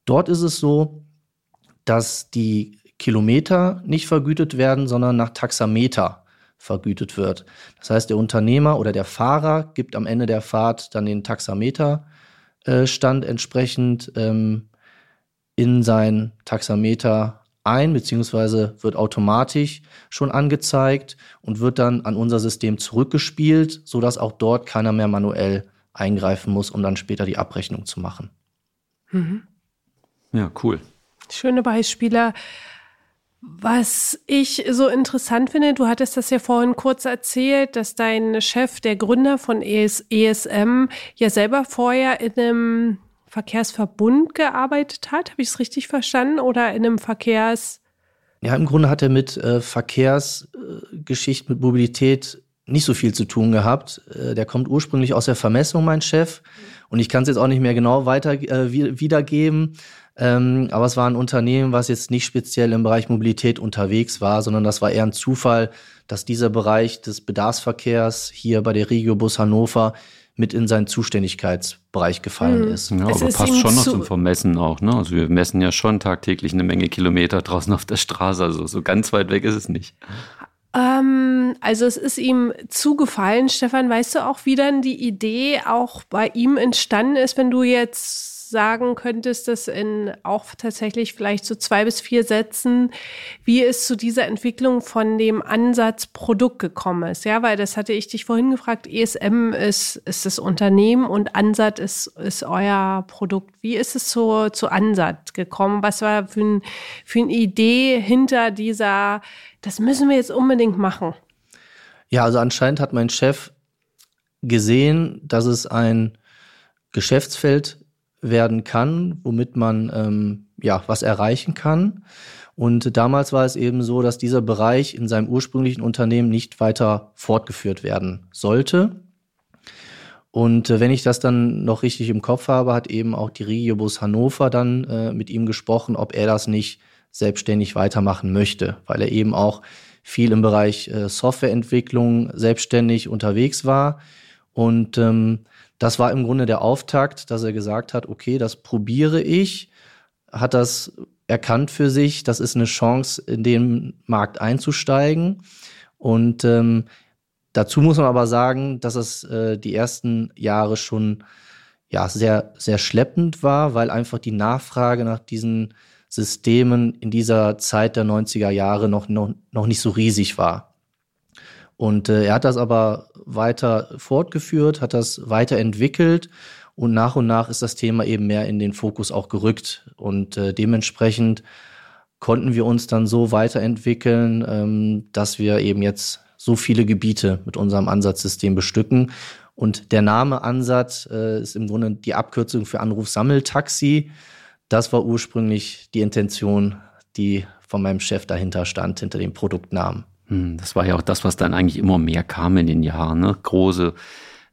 Dort ist es so, dass die Kilometer nicht vergütet werden, sondern nach Taxameter vergütet wird. Das heißt, der Unternehmer oder der Fahrer gibt am Ende der Fahrt dann den Taxameterstand entsprechend ähm, in sein Taxameter ein, beziehungsweise wird automatisch schon angezeigt und wird dann an unser System zurückgespielt, sodass auch dort keiner mehr manuell eingreifen muss, um dann später die Abrechnung zu machen. Ja, cool. Schöne Beispiele. Was ich so interessant finde, du hattest das ja vorhin kurz erzählt, dass dein Chef, der Gründer von ES, ESM, ja selber vorher in einem Verkehrsverbund gearbeitet hat. Habe ich es richtig verstanden? Oder in einem Verkehrs... Ja, im Grunde hat er mit äh, Verkehrsgeschichten, mit Mobilität nicht so viel zu tun gehabt. Äh, der kommt ursprünglich aus der Vermessung, mein Chef. Und ich kann es jetzt auch nicht mehr genau weiter äh, wie- wiedergeben. Ähm, aber es war ein Unternehmen, was jetzt nicht speziell im Bereich Mobilität unterwegs war, sondern das war eher ein Zufall, dass dieser Bereich des Bedarfsverkehrs hier bei der Regiobus Hannover mit in seinen Zuständigkeitsbereich gefallen ist. Ja, Es aber ist passt schon noch zu- zum Vermessen auch, ne? Also wir messen ja schon tagtäglich eine Menge Kilometer draußen auf der Straße. Also so ganz weit weg ist es nicht. Ähm, also es ist ihm zugefallen. Stefan, weißt du auch, wie dann die Idee auch bei ihm entstanden ist, wenn du jetzt sagen könntest, dass in auch tatsächlich vielleicht so zwei bis vier Sätzen, wie es zu dieser Entwicklung von dem Ansatz Produkt gekommen ist. Ja, weil das hatte ich dich vorhin gefragt. ESM ist, ist das Unternehmen und Ansatz ist, ist euer Produkt. Wie ist es zu, zu Ansatz gekommen? Was war für, ein, für eine Idee hinter dieser, das müssen wir jetzt unbedingt machen? Ja, also anscheinend hat mein Chef gesehen, dass es ein Geschäftsfeld werden kann, womit man ähm, ja was erreichen kann. Und damals war es eben so, dass dieser Bereich in seinem ursprünglichen Unternehmen nicht weiter fortgeführt werden sollte. Und äh, wenn ich das dann noch richtig im Kopf habe, hat eben auch die Regiobus Hannover dann äh, mit ihm gesprochen, ob er das nicht selbstständig weitermachen möchte, weil er eben auch viel im Bereich äh, Softwareentwicklung selbstständig unterwegs war. Und ähm, das war im Grunde der Auftakt, dass er gesagt hat, okay, das probiere ich. hat das erkannt für sich, das ist eine Chance, in den Markt einzusteigen. Und ähm, dazu muss man aber sagen, dass es äh, die ersten Jahre schon ja sehr sehr schleppend war, weil einfach die Nachfrage nach diesen Systemen in dieser Zeit der 90er Jahre noch noch, noch nicht so riesig war. Und äh, er hat das aber weiter fortgeführt, hat das weiterentwickelt und nach und nach ist das Thema eben mehr in den Fokus auch gerückt. Und äh, dementsprechend konnten wir uns dann so weiterentwickeln, ähm, dass wir eben jetzt so viele Gebiete mit unserem Ansatzsystem bestücken. Und der Name Ansatz äh, ist im Grunde die Abkürzung für Anrufsammeltaxi. Das war ursprünglich die Intention, die von meinem Chef dahinter stand, hinter dem Produktnamen. Hm, das war ja auch das, was dann eigentlich immer mehr kam in den Jahren. Ne? Große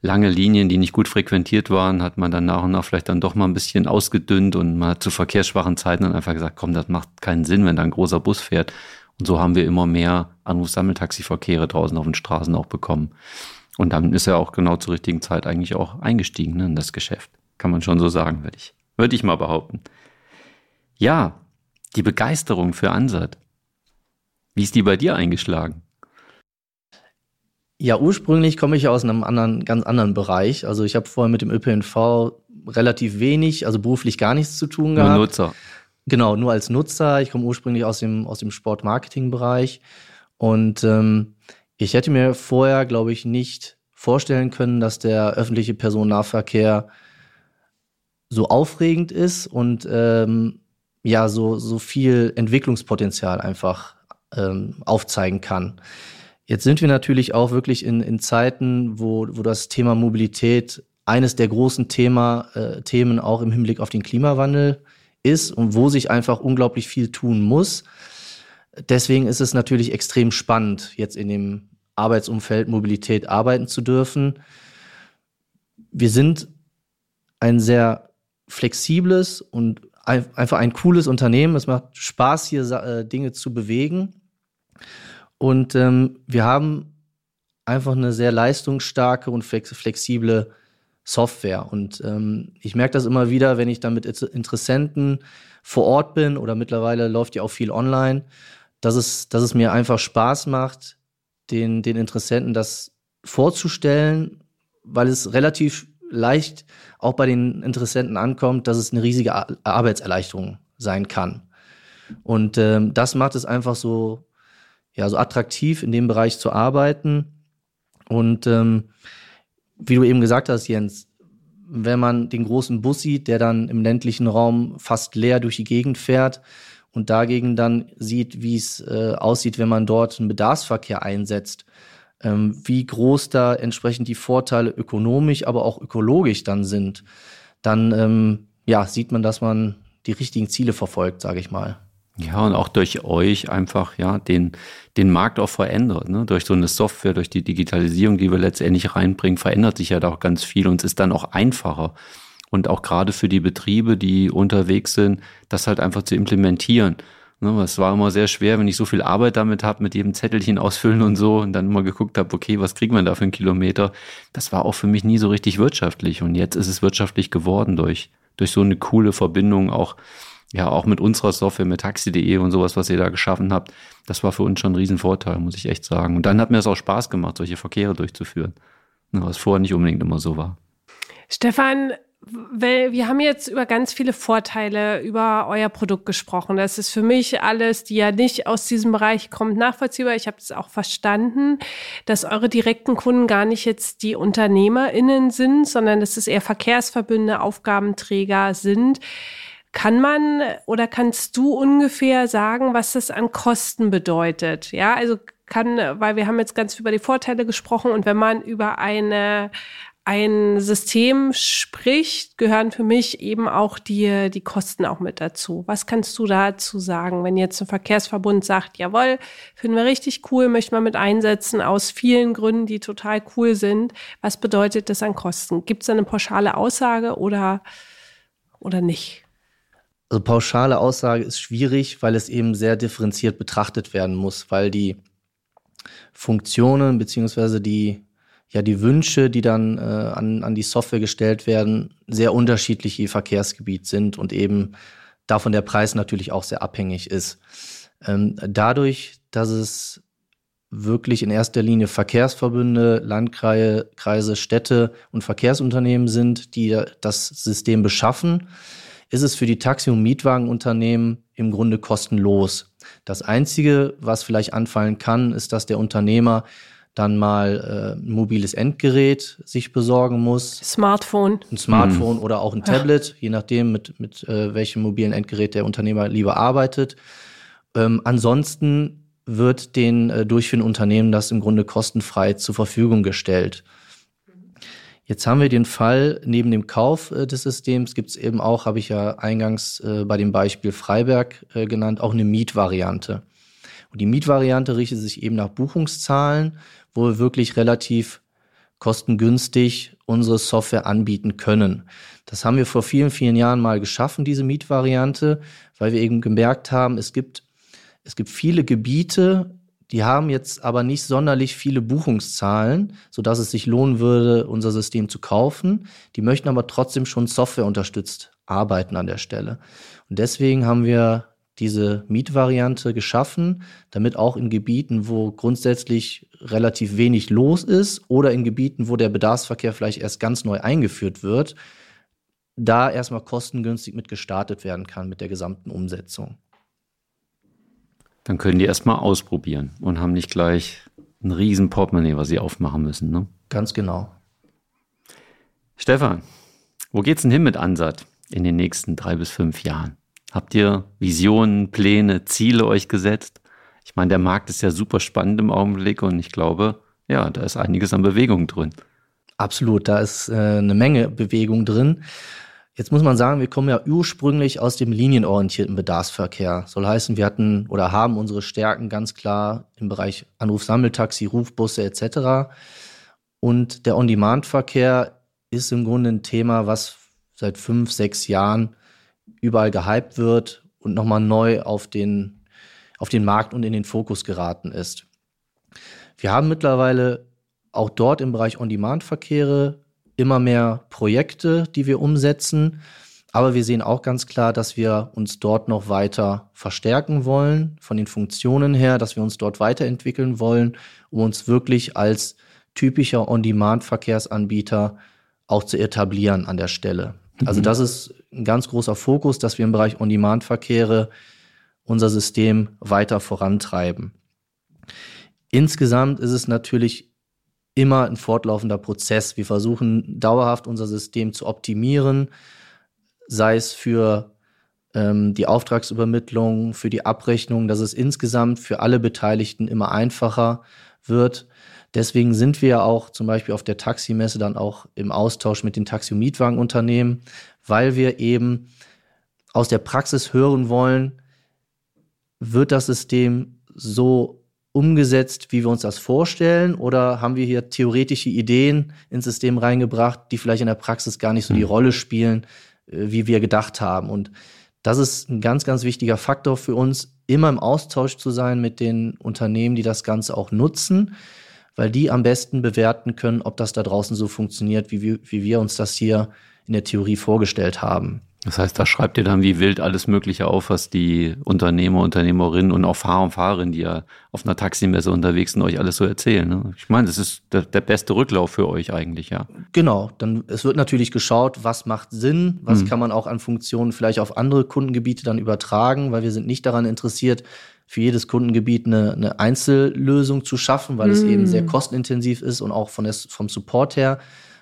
lange Linien, die nicht gut frequentiert waren, hat man dann nach und nach vielleicht dann doch mal ein bisschen ausgedünnt und hat zu verkehrsschwachen Zeiten dann einfach gesagt, komm, das macht keinen Sinn, wenn da ein großer Bus fährt. Und so haben wir immer mehr Anrufsammeltaxiverkehre draußen auf den Straßen auch bekommen. Und dann ist er auch genau zur richtigen Zeit eigentlich auch eingestiegen ne, in das Geschäft. Kann man schon so sagen, würde ich, würde ich mal behaupten. Ja, die Begeisterung für Ansat. Wie ist die bei dir eingeschlagen? Ja, ursprünglich komme ich aus einem anderen, ganz anderen Bereich. Also ich habe vorher mit dem ÖPNV relativ wenig, also beruflich gar nichts zu tun gehabt. Nur Nutzer. Genau, nur als Nutzer. Ich komme ursprünglich aus dem, aus dem Sportmarketing-Bereich. Und ähm, ich hätte mir vorher, glaube ich, nicht vorstellen können, dass der öffentliche Personennahverkehr so aufregend ist und ähm, ja, so, so viel Entwicklungspotenzial einfach ähm, aufzeigen kann. Jetzt sind wir natürlich auch wirklich in, in Zeiten, wo, wo das Thema Mobilität eines der großen Thema, äh, Themen auch im Hinblick auf den Klimawandel ist und wo sich einfach unglaublich viel tun muss. Deswegen ist es natürlich extrem spannend, jetzt in dem Arbeitsumfeld Mobilität arbeiten zu dürfen. Wir sind ein sehr flexibles und einfach ein cooles Unternehmen. Es macht Spaß, hier äh, Dinge zu bewegen. Und ähm, wir haben einfach eine sehr leistungsstarke und flexible Software. Und ähm, ich merke das immer wieder, wenn ich dann mit Interessenten vor Ort bin oder mittlerweile läuft ja auch viel online, dass es, dass es mir einfach Spaß macht, den, den Interessenten das vorzustellen, weil es relativ leicht auch bei den Interessenten ankommt, dass es eine riesige Arbeitserleichterung sein kann. Und ähm, das macht es einfach so ja, so attraktiv in dem Bereich zu arbeiten. Und ähm, wie du eben gesagt hast, Jens, wenn man den großen Bus sieht, der dann im ländlichen Raum fast leer durch die Gegend fährt und dagegen dann sieht, wie es äh, aussieht, wenn man dort einen Bedarfsverkehr einsetzt, ähm, wie groß da entsprechend die Vorteile ökonomisch, aber auch ökologisch dann sind, dann ähm, ja, sieht man, dass man die richtigen Ziele verfolgt, sage ich mal. Ja, und auch durch euch einfach, ja, den, den Markt auch verändert. Ne? Durch so eine Software, durch die Digitalisierung, die wir letztendlich reinbringen, verändert sich ja da auch ganz viel und es ist dann auch einfacher. Und auch gerade für die Betriebe, die unterwegs sind, das halt einfach zu implementieren. Ne? Es war immer sehr schwer, wenn ich so viel Arbeit damit habe, mit jedem Zettelchen ausfüllen und so und dann immer geguckt habe, okay, was kriegt man da für einen Kilometer? Das war auch für mich nie so richtig wirtschaftlich. Und jetzt ist es wirtschaftlich geworden durch, durch so eine coole Verbindung auch ja, auch mit unserer Software, mit taxi.de und sowas, was ihr da geschaffen habt, das war für uns schon ein Riesenvorteil, muss ich echt sagen. Und dann hat mir es auch Spaß gemacht, solche Verkehre durchzuführen, ne, was vorher nicht unbedingt immer so war. Stefan, wir haben jetzt über ganz viele Vorteile über euer Produkt gesprochen. Das ist für mich alles, die ja nicht aus diesem Bereich kommt, nachvollziehbar. Ich habe es auch verstanden, dass eure direkten Kunden gar nicht jetzt die UnternehmerInnen sind, sondern dass es eher Verkehrsverbünde, Aufgabenträger sind. Kann man oder kannst du ungefähr sagen, was das an Kosten bedeutet? Ja, also kann, weil wir haben jetzt ganz über die Vorteile gesprochen und wenn man über eine ein System spricht, gehören für mich eben auch die, die Kosten auch mit dazu. Was kannst du dazu sagen, wenn jetzt ein Verkehrsverbund sagt, jawohl, finden wir richtig cool, möchten wir mit einsetzen aus vielen Gründen, die total cool sind. Was bedeutet das an Kosten? Gibt es eine pauschale Aussage oder, oder nicht? Also pauschale Aussage ist schwierig, weil es eben sehr differenziert betrachtet werden muss, weil die Funktionen beziehungsweise die ja die Wünsche, die dann äh, an, an die Software gestellt werden, sehr unterschiedlich je Verkehrsgebiet sind und eben davon der Preis natürlich auch sehr abhängig ist. Ähm, dadurch, dass es wirklich in erster Linie Verkehrsverbünde, Landkreise, Städte und Verkehrsunternehmen sind, die das System beschaffen, ist es für die Taxi- und Mietwagenunternehmen im Grunde kostenlos. Das Einzige, was vielleicht anfallen kann, ist, dass der Unternehmer dann mal äh, ein mobiles Endgerät sich besorgen muss. Smartphone. Ein Smartphone mhm. oder auch ein Tablet, ja. je nachdem, mit, mit äh, welchem mobilen Endgerät der Unternehmer lieber arbeitet. Ähm, ansonsten wird den äh, durchführenden Unternehmen das im Grunde kostenfrei zur Verfügung gestellt. Jetzt haben wir den Fall, neben dem Kauf äh, des Systems gibt es eben auch, habe ich ja eingangs äh, bei dem Beispiel Freiberg äh, genannt, auch eine Mietvariante. Und die Mietvariante richtet sich eben nach Buchungszahlen, wo wir wirklich relativ kostengünstig unsere Software anbieten können. Das haben wir vor vielen, vielen Jahren mal geschaffen, diese Mietvariante, weil wir eben gemerkt haben, es gibt es gibt viele Gebiete, die haben jetzt aber nicht sonderlich viele Buchungszahlen, sodass es sich lohnen würde, unser System zu kaufen. Die möchten aber trotzdem schon Software unterstützt arbeiten an der Stelle. Und deswegen haben wir diese Mietvariante geschaffen, damit auch in Gebieten, wo grundsätzlich relativ wenig los ist oder in Gebieten, wo der Bedarfsverkehr vielleicht erst ganz neu eingeführt wird, da erstmal kostengünstig mit gestartet werden kann mit der gesamten Umsetzung dann können die erstmal ausprobieren und haben nicht gleich ein riesen Portemonnaie, was sie aufmachen müssen. Ne? Ganz genau. Stefan, wo geht's denn hin mit Ansat in den nächsten drei bis fünf Jahren? Habt ihr Visionen, Pläne, Ziele euch gesetzt? Ich meine, der Markt ist ja super spannend im Augenblick und ich glaube, ja, da ist einiges an Bewegung drin. Absolut, da ist äh, eine Menge Bewegung drin. Jetzt muss man sagen, wir kommen ja ursprünglich aus dem linienorientierten Bedarfsverkehr. Soll heißen, wir hatten oder haben unsere Stärken ganz klar im Bereich Anrufsammeltaxi, Rufbusse etc. Und der On-Demand-Verkehr ist im Grunde ein Thema, was seit fünf, sechs Jahren überall gehypt wird und nochmal neu auf den, auf den Markt und in den Fokus geraten ist. Wir haben mittlerweile auch dort im Bereich On-Demand-Verkehre immer mehr Projekte, die wir umsetzen. Aber wir sehen auch ganz klar, dass wir uns dort noch weiter verstärken wollen, von den Funktionen her, dass wir uns dort weiterentwickeln wollen, um uns wirklich als typischer On-Demand-Verkehrsanbieter auch zu etablieren an der Stelle. Mhm. Also das ist ein ganz großer Fokus, dass wir im Bereich On-Demand-Verkehre unser System weiter vorantreiben. Insgesamt ist es natürlich immer ein fortlaufender Prozess. Wir versuchen dauerhaft unser System zu optimieren, sei es für ähm, die Auftragsübermittlung, für die Abrechnung, dass es insgesamt für alle Beteiligten immer einfacher wird. Deswegen sind wir auch zum Beispiel auf der Taximesse dann auch im Austausch mit den Taxi- und Mietwagenunternehmen, weil wir eben aus der Praxis hören wollen, wird das System so umgesetzt, wie wir uns das vorstellen? Oder haben wir hier theoretische Ideen ins System reingebracht, die vielleicht in der Praxis gar nicht so die hm. Rolle spielen, äh, wie wir gedacht haben? Und das ist ein ganz, ganz wichtiger Faktor für uns, immer im Austausch zu sein mit den Unternehmen, die das Ganze auch nutzen, weil die am besten bewerten können, ob das da draußen so funktioniert, wie wir, wie wir uns das hier in der Theorie vorgestellt haben. Das heißt, da schreibt ihr dann wie wild alles Mögliche auf, was die Unternehmer, Unternehmerinnen und auch Fahrer und Fahrerinnen, die ja auf einer Taximesse unterwegs sind, euch alles so erzählen. Ne? Ich meine, das ist der, der, beste Rücklauf für euch eigentlich, ja. Genau. Dann, es wird natürlich geschaut, was macht Sinn, was mhm. kann man auch an Funktionen vielleicht auf andere Kundengebiete dann übertragen, weil wir sind nicht daran interessiert, für jedes Kundengebiet eine, eine Einzellösung zu schaffen, weil mhm. es eben sehr kostenintensiv ist und auch von des, vom Support her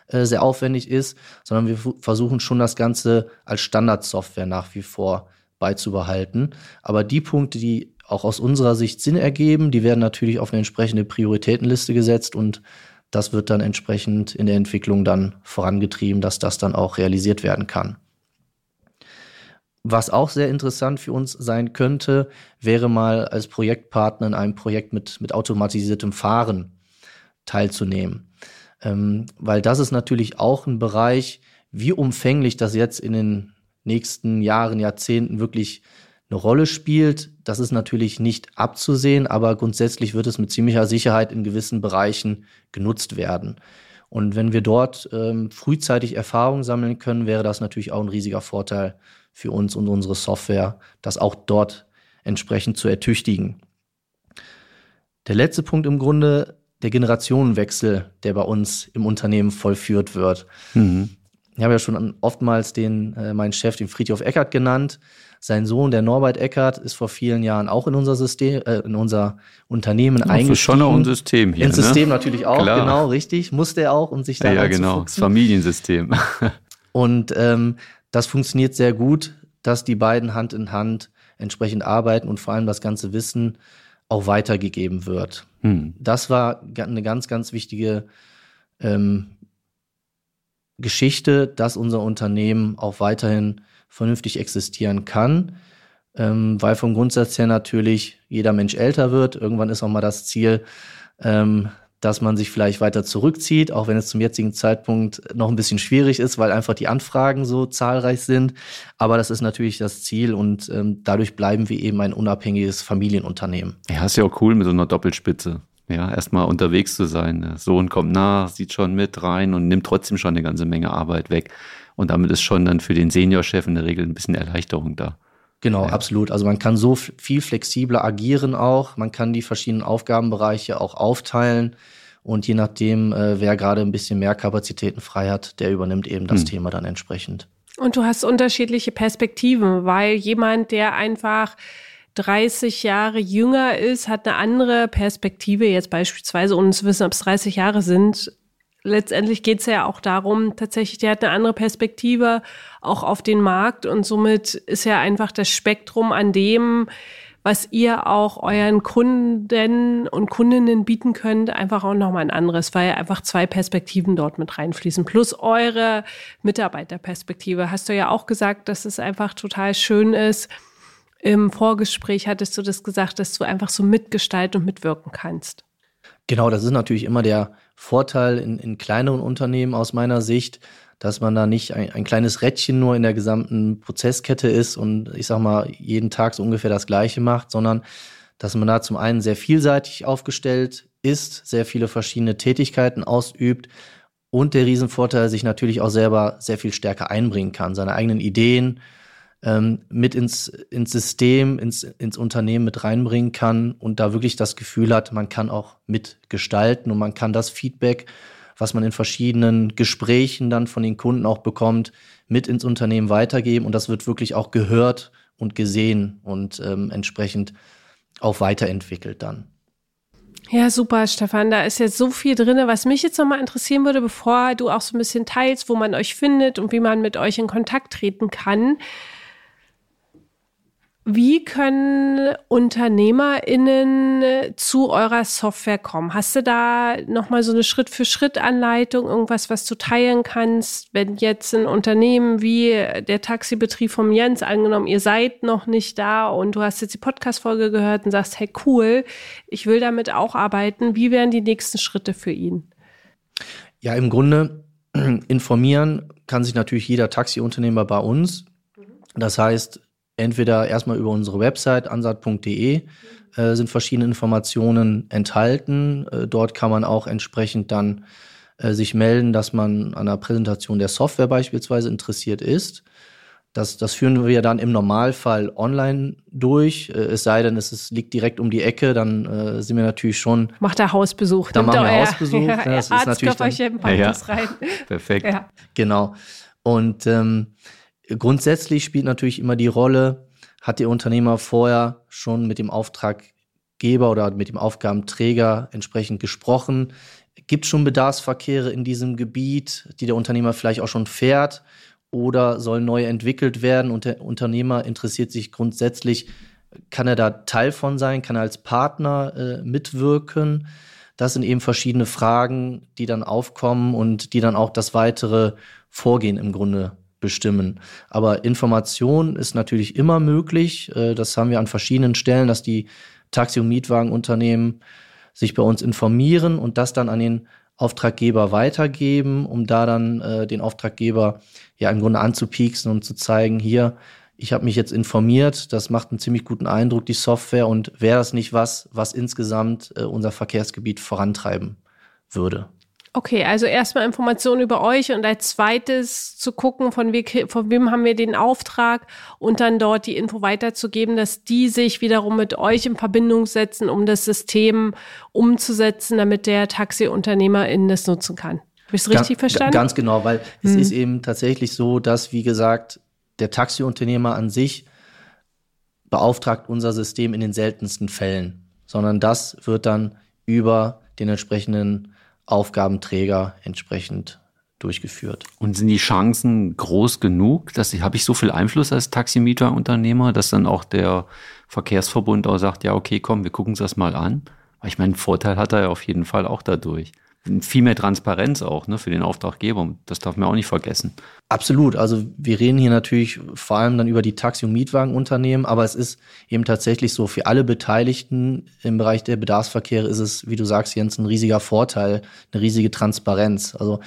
äh, sehr aufwendig ist, sondern wir versuchen schon das Ganze als Standardsoftware nach wie vor beizubehalten. Aber die Punkte, die auch aus unserer Sicht Sinn ergeben, die werden natürlich auf eine entsprechende Prioritätenliste gesetzt und das wird dann entsprechend in der Entwicklung dann vorangetrieben, dass das dann auch realisiert werden kann. Was auch sehr interessant für uns sein könnte, wäre mal als Projektpartner in einem Projekt mit, mit automatisiertem Fahren teilzunehmen. Ähm, weil das ist natürlich auch ein Bereich, wie umfänglich das jetzt in den nächsten Jahren, Jahrzehnten wirklich eine Rolle spielt. Das ist natürlich nicht abzusehen, aber grundsätzlich wird es mit ziemlicher Sicherheit in gewissen Bereichen genutzt werden. Und wenn wir dort ähm, frühzeitig Erfahrung sammeln können, wäre das natürlich auch ein riesiger Vorteil für uns und unsere Software, das auch dort entsprechend zu ertüchtigen. Der letzte Punkt im Grunde, der Generationenwechsel, der bei uns im Unternehmen vollführt wird. Mhm. Ich habe ja schon oftmals den, äh, meinen Chef, den Friedhof Eckert genannt. Sein Sohn, der Norbert Eckert, ist vor vielen Jahren auch in unser System, äh, in unser Unternehmen ja, eingestiegen. schon ein System hier. Ins ne? System natürlich auch, Klar. genau, richtig. Musste er auch, um sich da Ja, ja genau, das Familiensystem. Und ähm, das funktioniert sehr gut, dass die beiden Hand in Hand entsprechend arbeiten und vor allem das ganze Wissen auch weitergegeben wird. Hm. Das war eine ganz, ganz wichtige ähm, Geschichte, dass unser Unternehmen auch weiterhin vernünftig existieren kann, ähm, weil vom Grundsatz her natürlich jeder Mensch älter wird. Irgendwann ist auch mal das Ziel, ähm, dass man sich vielleicht weiter zurückzieht, auch wenn es zum jetzigen Zeitpunkt noch ein bisschen schwierig ist, weil einfach die Anfragen so zahlreich sind. Aber das ist natürlich das Ziel und ähm, dadurch bleiben wir eben ein unabhängiges Familienunternehmen. Ja, ist ja auch cool mit so einer Doppelspitze. Ja, erstmal unterwegs zu sein. Der Sohn kommt nach, sieht schon mit rein und nimmt trotzdem schon eine ganze Menge Arbeit weg. Und damit ist schon dann für den Seniorchef in der Regel ein bisschen Erleichterung da. Genau, ja. absolut. Also man kann so viel flexibler agieren auch. Man kann die verschiedenen Aufgabenbereiche auch aufteilen. Und je nachdem, äh, wer gerade ein bisschen mehr Kapazitäten frei hat, der übernimmt eben das hm. Thema dann entsprechend. Und du hast unterschiedliche Perspektiven, weil jemand, der einfach 30 Jahre jünger ist, hat eine andere Perspektive, jetzt beispielsweise, ohne zu wissen, ob es 30 Jahre sind, letztendlich geht es ja auch darum, tatsächlich, der hat eine andere Perspektive auch auf den Markt und somit ist ja einfach das Spektrum an dem, was ihr auch euren Kunden und Kundinnen bieten könnt, einfach auch nochmal ein anderes, weil einfach zwei Perspektiven dort mit reinfließen, plus eure Mitarbeiterperspektive. Hast du ja auch gesagt, dass es einfach total schön ist. Im Vorgespräch hattest du das gesagt, dass du einfach so mitgestalten und mitwirken kannst. Genau, das ist natürlich immer der Vorteil in, in kleineren Unternehmen aus meiner Sicht, dass man da nicht ein, ein, kleines Rädchen nur in der gesamten Prozesskette ist und ich sag mal jeden Tag so ungefähr das Gleiche macht, sondern dass man da zum einen sehr vielseitig aufgestellt ist, sehr viele verschiedene Tätigkeiten ausübt und der Riesenvorteil sich natürlich auch selber sehr viel stärker einbringen kann, seine eigenen Ideen, ähm, mit ins, ins System, ins, ins Unternehmen mit reinbringen kann und da wirklich das Gefühl hat, man kann auch mitgestalten und man kann das Feedback, was man in verschiedenen Gesprächen dann von den Kunden auch bekommt, mit ins Unternehmen weitergeben und das wird wirklich auch gehört und gesehen und ähm, entsprechend auch weiterentwickelt dann. Ja, super, Stefan. Da ist jetzt so viel drin, was mich jetzt nochmal interessieren würde, bevor du auch so ein bisschen teilst, wo man euch findet und wie man mit euch in Kontakt treten kann. Wie können UnternehmerInnen zu eurer Software kommen? Hast du da nochmal so eine Schritt-für-Schritt-Anleitung, irgendwas, was du teilen kannst, wenn jetzt ein Unternehmen wie der Taxibetrieb vom Jens, angenommen, ihr seid noch nicht da und du hast jetzt die Podcast-Folge gehört und sagst, hey, cool, ich will damit auch arbeiten. Wie wären die nächsten Schritte für ihn? Ja, im Grunde informieren kann sich natürlich jeder Taxiunternehmer bei uns. Das heißt, entweder erstmal über unsere Website ansat.de äh, sind verschiedene Informationen enthalten. Äh, dort kann man auch entsprechend dann äh, sich melden, dass man an der Präsentation der Software beispielsweise interessiert ist. Das, das führen wir dann im Normalfall online durch. Äh, es sei denn, es ist, liegt direkt um die Ecke, dann äh, sind wir natürlich schon. Macht der Hausbesuch. Dann machen wir Hausbesuch. Ja, das Arzt ist natürlich dann, ja, ja. rein. Perfekt. Ja. Genau. Und ähm, Grundsätzlich spielt natürlich immer die Rolle, hat der Unternehmer vorher schon mit dem Auftraggeber oder mit dem Aufgabenträger entsprechend gesprochen? Gibt es schon Bedarfsverkehre in diesem Gebiet, die der Unternehmer vielleicht auch schon fährt oder sollen neu entwickelt werden und der Unternehmer interessiert sich grundsätzlich, kann er da Teil von sein, kann er als Partner äh, mitwirken? Das sind eben verschiedene Fragen, die dann aufkommen und die dann auch das weitere Vorgehen im Grunde bestimmen. Aber Information ist natürlich immer möglich. Äh, das haben wir an verschiedenen Stellen, dass die Taxi- und Mietwagenunternehmen sich bei uns informieren und das dann an den Auftraggeber weitergeben, um da dann äh, den Auftraggeber ja im Grunde anzupieksen und zu zeigen, hier, ich habe mich jetzt informiert, das macht einen ziemlich guten Eindruck, die Software, und wäre das nicht was, was insgesamt äh, unser Verkehrsgebiet vorantreiben würde. Okay, also erstmal Informationen über euch und als zweites zu gucken, von, we von wem haben wir den Auftrag und dann dort die Info weiterzugeben, dass die sich wiederum mit euch in Verbindung setzen, um das System umzusetzen, damit der Taxiunternehmerin das nutzen kann. Habe ich es richtig ganz, verstanden? Ganz genau, weil hm. es ist eben tatsächlich so, dass, wie gesagt, der Taxiunternehmer an sich beauftragt unser System in den seltensten Fällen, sondern das wird dann über den entsprechenden Aufgabenträger entsprechend durchgeführt. Und sind die Chancen groß genug, dass ich, habe ich so viel Einfluss als Taximieterunternehmer, dass dann auch der Verkehrsverbund auch sagt, ja, okay, komm, wir gucken uns das mal an. Ich meine, Vorteil hat er ja auf jeden Fall auch dadurch viel mehr Transparenz auch ne, für den Auftraggeber. Das darf man auch nicht vergessen. Absolut. Also wir reden hier natürlich vor allem dann über die Taxi- und Mietwagenunternehmen, aber es ist eben tatsächlich so, für alle Beteiligten im Bereich der Bedarfsverkehre ist es, wie du sagst, Jens, ein riesiger Vorteil, eine riesige Transparenz. Also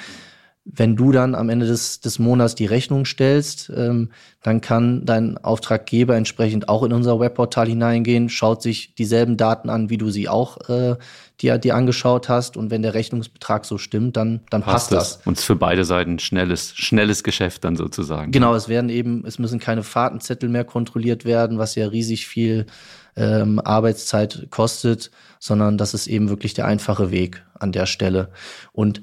wenn du dann am Ende des, des Monats die Rechnung stellst, ähm, dann kann dein Auftraggeber entsprechend auch in unser Webportal hineingehen, schaut sich dieselben Daten an, wie du sie auch äh, dir, dir angeschaut hast. Und wenn der Rechnungsbetrag so stimmt, dann, dann passt, passt das. Und es für beide Seiten schnelles, schnelles Geschäft dann sozusagen. Genau, es werden eben, es müssen keine Fahrtenzettel mehr kontrolliert werden, was ja riesig viel ähm, Arbeitszeit kostet, sondern das ist eben wirklich der einfache Weg an der Stelle. Und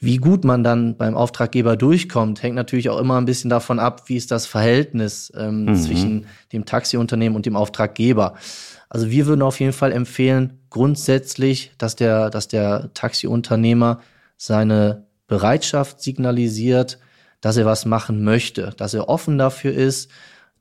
wie gut man dann beim Auftraggeber durchkommt, hängt natürlich auch immer ein bisschen davon ab, wie ist das Verhältnis ähm, mhm. zwischen dem Taxiunternehmen und dem Auftraggeber. Also wir würden auf jeden Fall empfehlen, grundsätzlich, dass der, dass der Taxiunternehmer seine Bereitschaft signalisiert, dass er was machen möchte, dass er offen dafür ist,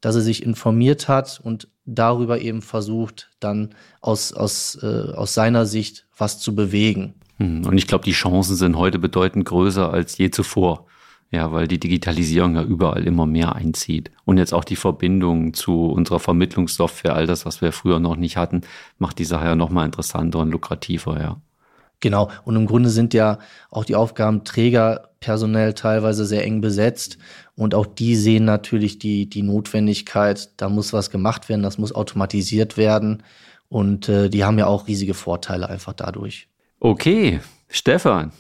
dass er sich informiert hat und darüber eben versucht, dann aus, aus, äh, aus seiner Sicht was zu bewegen. Hm, und ich glaube, die Chancen sind heute bedeutend größer als je zuvor. Ja, weil die Digitalisierung ja überall immer mehr einzieht. Und jetzt auch die Verbindung zu unserer Vermittlungssoftware, all das, was wir früher noch nicht hatten, macht die Sache ja nochmal interessanter und lukrativer, ja. Genau. Und im Grunde sind ja auch die Aufgabenträger personell teilweise sehr eng besetzt. Und auch die sehen natürlich die, die Notwendigkeit, da muss was gemacht werden, das muss automatisiert werden. Und äh, die haben ja auch riesige Vorteile einfach dadurch. Okay, Stefan,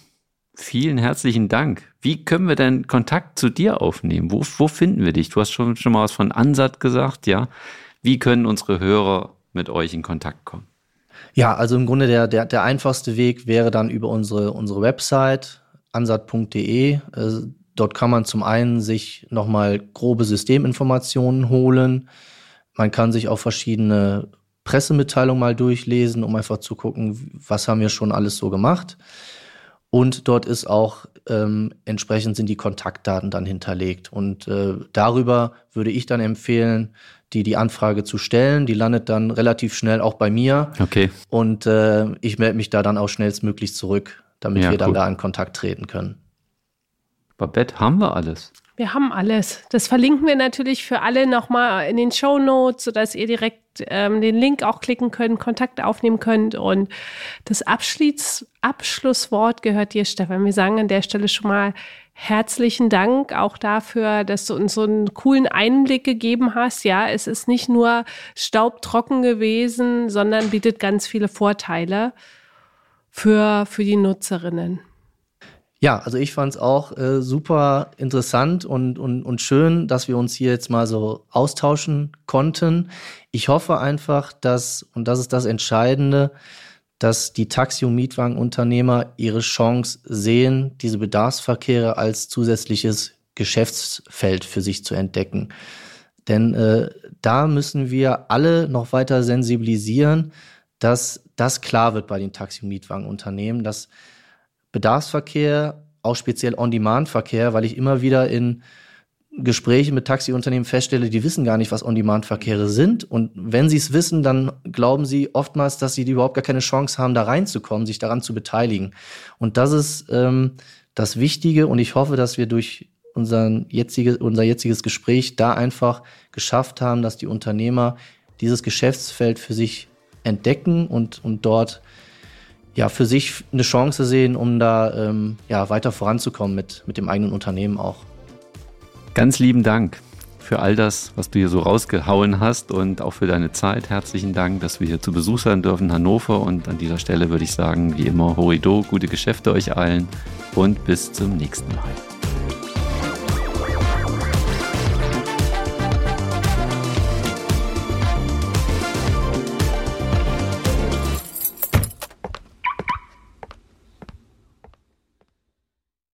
vielen herzlichen Dank. Wie können wir denn Kontakt zu dir aufnehmen? Wo, wo finden wir dich? Du hast schon, schon mal was von Ansat gesagt, ja. Wie können unsere Hörer mit euch in Kontakt kommen? Ja, also im Grunde der, der, der einfachste Weg wäre dann über unsere, unsere Website ansat.de. Äh, dort kann man zum einen sich nochmal grobe Systeminformationen holen. Man kann sich auch verschiedene Pressemitteilung mal durchlesen, um einfach zu gucken, was haben wir schon alles so gemacht. Und dort ist auch ähm, entsprechend sind die Kontaktdaten dann hinterlegt. Und äh, darüber würde ich dann empfehlen, die die Anfrage zu stellen. Die landet dann relativ schnell auch bei mir. Okay. Und äh, ich melde mich da dann auch schnellstmöglich zurück, damit ja, wir dann cool. da in Kontakt treten können. Babette, haben wir alles? Wir haben alles. Das verlinken wir natürlich für alle nochmal in den Show Notes, sodass ihr direkt ähm, den Link auch klicken könnt, Kontakt aufnehmen könnt. Und das Abschluss, Abschlusswort gehört dir, Stefan. Wir sagen an der Stelle schon mal herzlichen Dank auch dafür, dass du uns so einen coolen Einblick gegeben hast. Ja, es ist nicht nur staubtrocken gewesen, sondern bietet ganz viele Vorteile für, für die Nutzerinnen. Ja, also ich fand es auch äh, super interessant und, und, und schön, dass wir uns hier jetzt mal so austauschen konnten. Ich hoffe einfach, dass, und das ist das Entscheidende, dass die Taxi- und Mietwagenunternehmer ihre Chance sehen, diese Bedarfsverkehre als zusätzliches Geschäftsfeld für sich zu entdecken. Denn äh, da müssen wir alle noch weiter sensibilisieren, dass das klar wird bei den Taxi- und Mietwagenunternehmen, dass Bedarfsverkehr, auch speziell On-Demand-Verkehr, weil ich immer wieder in Gesprächen mit Taxiunternehmen feststelle, die wissen gar nicht, was On-Demand-Verkehre sind. Und wenn sie es wissen, dann glauben sie oftmals, dass sie überhaupt gar keine Chance haben, da reinzukommen, sich daran zu beteiligen. Und das ist ähm, das Wichtige. Und ich hoffe, dass wir durch unseren jetzige, unser jetziges Gespräch da einfach geschafft haben, dass die Unternehmer dieses Geschäftsfeld für sich entdecken und, und dort ja, für sich eine Chance sehen, um da ähm, ja, weiter voranzukommen mit, mit dem eigenen Unternehmen auch. Ganz lieben Dank für all das, was du hier so rausgehauen hast und auch für deine Zeit. Herzlichen Dank, dass wir hier zu Besuch sein dürfen in Hannover. Und an dieser Stelle würde ich sagen, wie immer, Horido, gute Geschäfte euch allen und bis zum nächsten Mal.